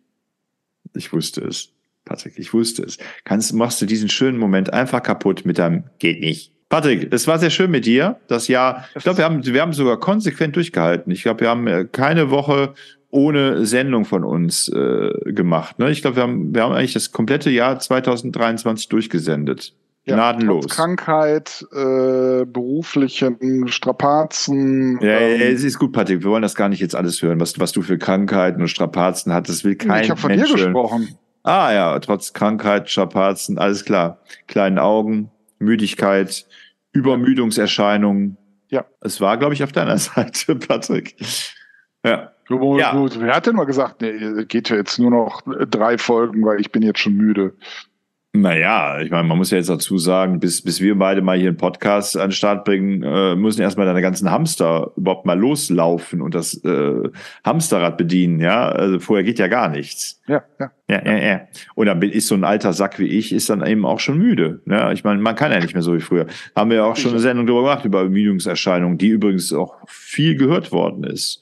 Ich wusste es. Patrick, ich wusste es. Kannst, machst du diesen schönen Moment einfach kaputt mit deinem geht nicht. Patrick, es war sehr schön mit dir. Das Jahr, ich glaube, wir haben, wir haben sogar konsequent durchgehalten. Ich glaube, wir haben äh, keine Woche ohne Sendung von uns äh, gemacht. Ne? Ich glaube, wir haben, wir haben eigentlich das komplette Jahr 2023 durchgesendet. Ja, Gnadenlos. Krankheit, äh, beruflichen Strapazen. Ja, ähm, ja, es ist gut, Patrick. Wir wollen das gar nicht jetzt alles hören, was, was du für Krankheiten und Strapazen hattest. Das will kein Ich habe von Mensch dir gesprochen. Ah ja, trotz Krankheit, Strapazen, alles klar. Kleinen Augen, Müdigkeit, Übermüdungserscheinungen. Ja. Es war, glaube ich, auf deiner <laughs> Seite, Patrick. Ja. Wo, ja. Wer hat denn mal gesagt, nee, geht ja jetzt nur noch drei Folgen, weil ich bin jetzt schon müde. Naja, ich meine, man muss ja jetzt dazu sagen, bis, bis wir beide mal hier einen Podcast an den Start bringen, äh, müssen erstmal deine ganzen Hamster überhaupt mal loslaufen und das äh, Hamsterrad bedienen, ja. Also vorher geht ja gar nichts. Ja, ja. Ja, ja, ja. Und dann ist so ein alter Sack wie ich, ist dann eben auch schon müde. Ja, ich meine, man kann ja nicht mehr so wie früher. Haben wir ja auch schon eine Sendung darüber gemacht, über Ermüdungserscheinungen, die übrigens auch viel gehört worden ist.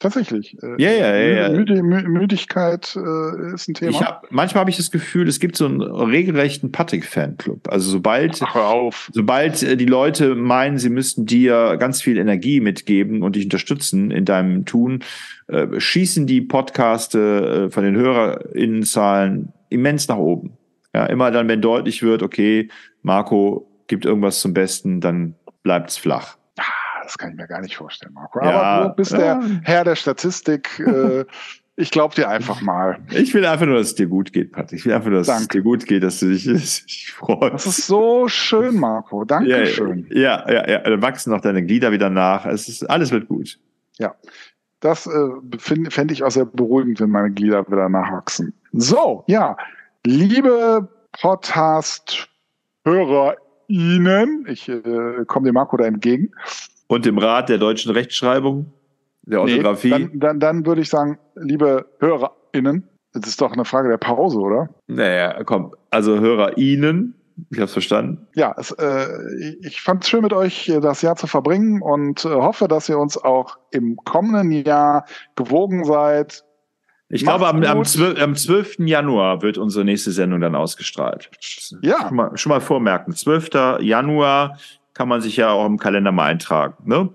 Tatsächlich. Äh, ja, ja, ja. Müde, Müdigkeit äh, ist ein Thema. Ich hab, manchmal habe ich das Gefühl, es gibt so einen regelrechten Patrick-Fanclub. Also sobald, sobald äh, die Leute meinen, sie müssten dir ganz viel Energie mitgeben und dich unterstützen in deinem Tun, äh, schießen die Podcaste äh, von den HörerInnenzahlen immens nach oben. Ja, immer dann, wenn deutlich wird, okay, Marco gibt irgendwas zum Besten, dann bleibt's flach das kann ich mir gar nicht vorstellen, Marco. Aber ja, du bist der Herr der Statistik. Äh, <laughs> ich glaube dir einfach mal. Ich will einfach nur, dass es dir gut geht, Patrick. Ich will einfach nur, dass Danke. es dir gut geht, dass du dich, <laughs> dich freust. Das ist so schön, Marco. Dankeschön. Ja, ja, ja, ja. Dann wachsen auch deine Glieder wieder nach. Es ist, alles wird gut. Ja. Das äh, fände ich auch sehr beruhigend, wenn meine Glieder wieder nachwachsen. So, ja. Liebe Podcast-HörerInnen, ich äh, komme dem Marco da entgegen. Und dem Rat der deutschen Rechtschreibung, der Orthographie. Nee, dann, dann, dann würde ich sagen, liebe HörerInnen, das ist doch eine Frage der Pause, oder? Naja, komm, also HörerInnen, ich hab's verstanden. Ja, es, äh, ich fand es schön mit euch das Jahr zu verbringen und äh, hoffe, dass ihr uns auch im kommenden Jahr gewogen seid. Ich Macht's glaube, am, am, 12, am 12. Januar wird unsere nächste Sendung dann ausgestrahlt. Ja. Schon mal, schon mal vormerken. 12. Januar kann man sich ja auch im Kalender mal eintragen. Ne?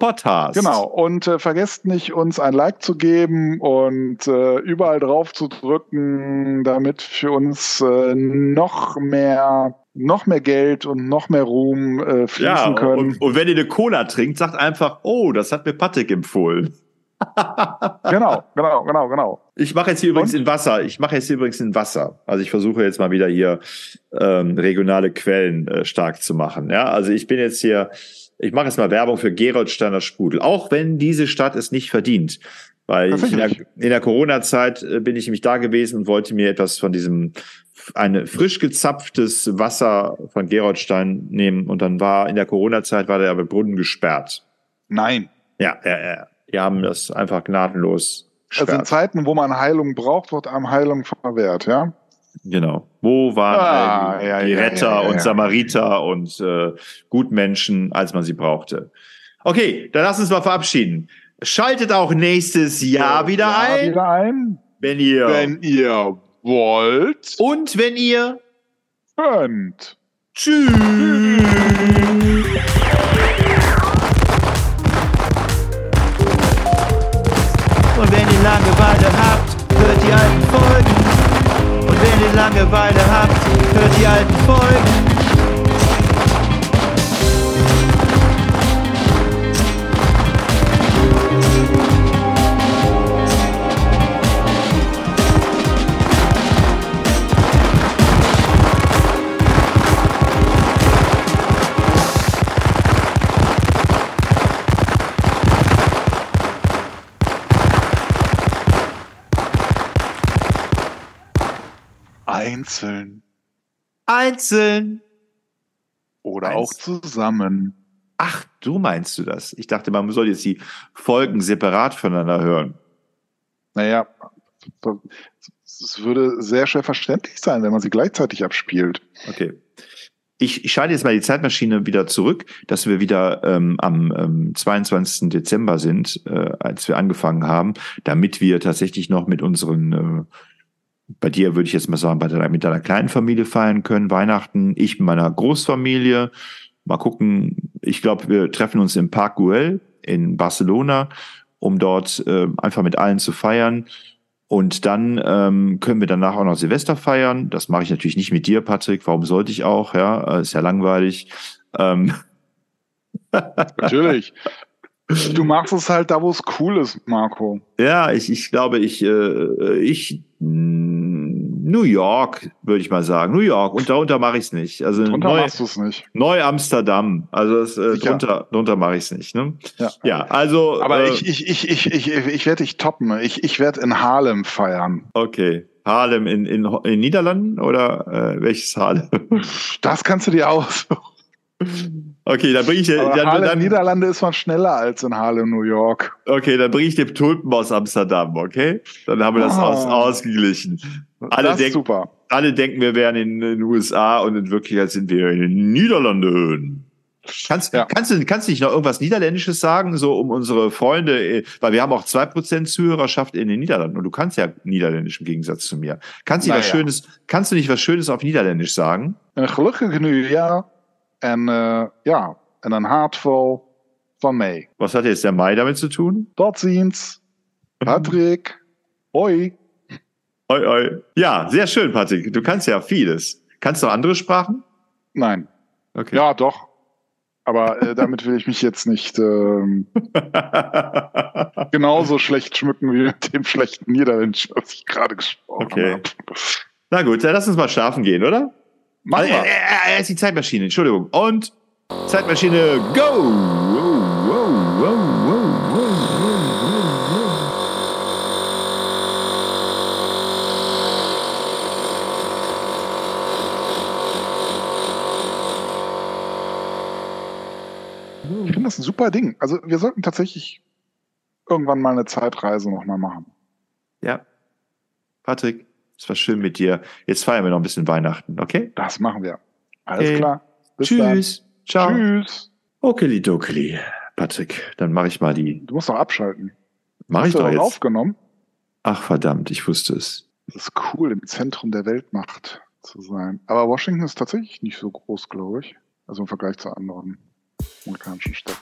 Podcast. Genau. Und äh, vergesst nicht, uns ein Like zu geben und äh, überall drauf zu drücken, damit für uns äh, noch mehr noch mehr Geld und noch mehr Ruhm äh, fließen ja, können. Und, und wenn ihr eine Cola trinkt, sagt einfach, oh, das hat mir Patrick empfohlen. Genau, genau, genau, genau. Ich mache jetzt hier übrigens Und? in Wasser. Ich mache jetzt hier übrigens in Wasser. Also ich versuche jetzt mal wieder hier ähm, regionale Quellen äh, stark zu machen. Ja, also ich bin jetzt hier. Ich mache jetzt mal Werbung für Geroldsteiner Sprudel, auch wenn diese Stadt es nicht verdient. Weil in der, in der Corona-Zeit äh, bin ich nämlich da gewesen und wollte mir etwas von diesem ein frisch gezapftes Wasser von Geroldstein nehmen und dann war in der Corona-Zeit war der aber Brunnen gesperrt. Nein. Ja, ja, ja. Die haben das einfach gnadenlos Also in. Zeiten, wo man Heilung braucht, wird einem Heilung verwehrt, ja? Genau. Wo waren Ah, die, ja, die ja, Retter ja, und. Samariter und äh, Gutmenschen, als man sie brauchte? Okay, dann lass uns mal verabschieden. Schaltet auch nächstes Jahr wieder Ja, ein, Wieder ein. wenn ihr Wenn ihr wollt, und wenn ihr könnt. tschüss. Langeweile habt, hört die alten Folgen. Und wenn ihr Langeweile habt, hört die alten Folgen. Einzeln Einzeln. oder Eins. auch zusammen. Ach, du meinst du das? Ich dachte, man soll jetzt die Folgen separat voneinander hören. Naja, es würde sehr schwer verständlich sein, wenn man sie gleichzeitig abspielt. Okay. Ich, ich schalte jetzt mal die Zeitmaschine wieder zurück, dass wir wieder ähm, am ähm, 22. Dezember sind, äh, als wir angefangen haben, damit wir tatsächlich noch mit unseren, äh, bei dir würde ich jetzt mal sagen, bei deiner, mit deiner kleinen Familie feiern können, Weihnachten, ich mit meiner Großfamilie. Mal gucken, ich glaube, wir treffen uns im Park Güell in Barcelona, um dort äh, einfach mit allen zu feiern. Und dann ähm, können wir danach auch noch Silvester feiern. Das mache ich natürlich nicht mit dir, Patrick. Warum sollte ich auch? Ja, äh, ist ja langweilig. Ähm, <laughs> Natürlich. du machst es halt da, wo es cool ist, Marco. ja, ich, ich glaube, ich, äh, ich, New York, würde ich mal sagen. New York. Und darunter mache ich es nicht. Also Drunter neu, machst du es nicht. neu Amsterdam. Also das, äh, drunter, drunter mache ich es nicht. Ne? Ja. Ja, also. Aber äh, ich, ich, ich, ich, ich, ich werde dich toppen. Ich, ich werde in Harlem feiern. Okay. Harlem in, in, in Niederlanden oder äh, welches Harlem? Das kannst du dir aussuchen. <laughs> Okay, dann bringe ich dir, Aber dann, Harlem, dann, Niederlande ist man schneller als in Harlem, New York. okay, dann bringe ich dir Tulpen aus Amsterdam, okay? Dann haben wir das Oh. aus, ausgeglichen. Alle das ist denken- super. Alle denken, wir wären in den USA und in Wirklichkeit sind wir in den Niederlanden. Kannst, Ja. kannst, du, kannst du nicht noch irgendwas Niederländisches sagen, so um unsere Freunde, äh, weil wir haben auch zwei Prozent Zuhörerschaft in den Niederlanden und du kannst ja Niederländisch im Gegensatz zu mir. Kannst du, nicht was Naja. Schönes, kannst du nicht was Schönes auf Niederländisch sagen? Een gelukkig nieuwjaar. En uh, ja, en een hartvol van mij. Was hat jetzt der Mai damit zu tun? Tot ziens. Patrick. Hoi. Oi, oi. Ja, sehr schön, Patrick. Du kannst ja vieles. Kannst du andere Sprachen? Nein. Okay. Ja, doch. Aber äh, damit will ich mich jetzt nicht ähm, <laughs> genauso schlecht schmücken wie mit dem schlechten Niederländisch, was ich gerade gesprochen Okay. habe. Na gut, dann lass uns mal schlafen gehen, oder? Machen wir. äh, ist die Zeitmaschine, Entschuldigung. Und Zeitmaschine, go! Ich finde das ein super Ding. Also wir sollten tatsächlich irgendwann mal eine Zeitreise nochmal machen. Ja. Patrick, es war schön mit dir. Jetzt feiern wir noch ein bisschen Weihnachten, okay? Das machen wir. Alles Okay. klar. Bis Tschüss. Ciao. Dann. Tschüss. Okeli dokeli. Patrick, dann mache ich mal die. Du musst doch abschalten. Mache ich doch jetzt. aufgenommen? Ach verdammt, ich wusste es. Das ist cool, im Zentrum der Weltmacht zu sein. Aber Washington ist tatsächlich nicht so groß, glaube ich. Also im Vergleich zu anderen amerikanischen Städten.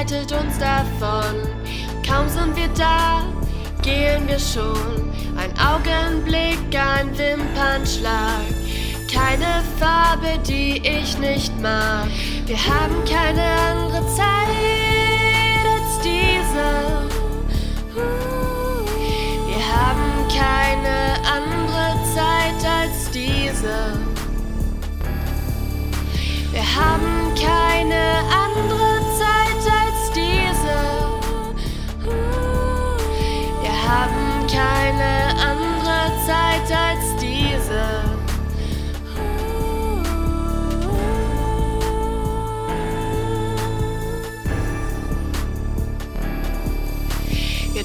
Gleitet uns davon. Kaum sind wir da, gehen wir schon. Ein Augenblick, ein Wimpernschlag. Keine Farbe, die ich nicht mag. Wir haben keine andere Zeit als diese. Wir haben keine andere Zeit als diese. Wir haben keine andere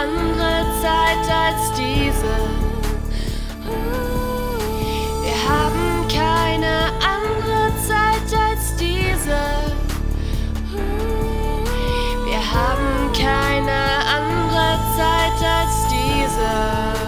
andere Zeit als diese. Wir haben keine andere Zeit als diese. Wir haben keine andere Zeit als diese.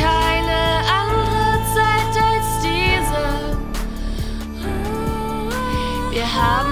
keine andere Zeit als diese. Wir haben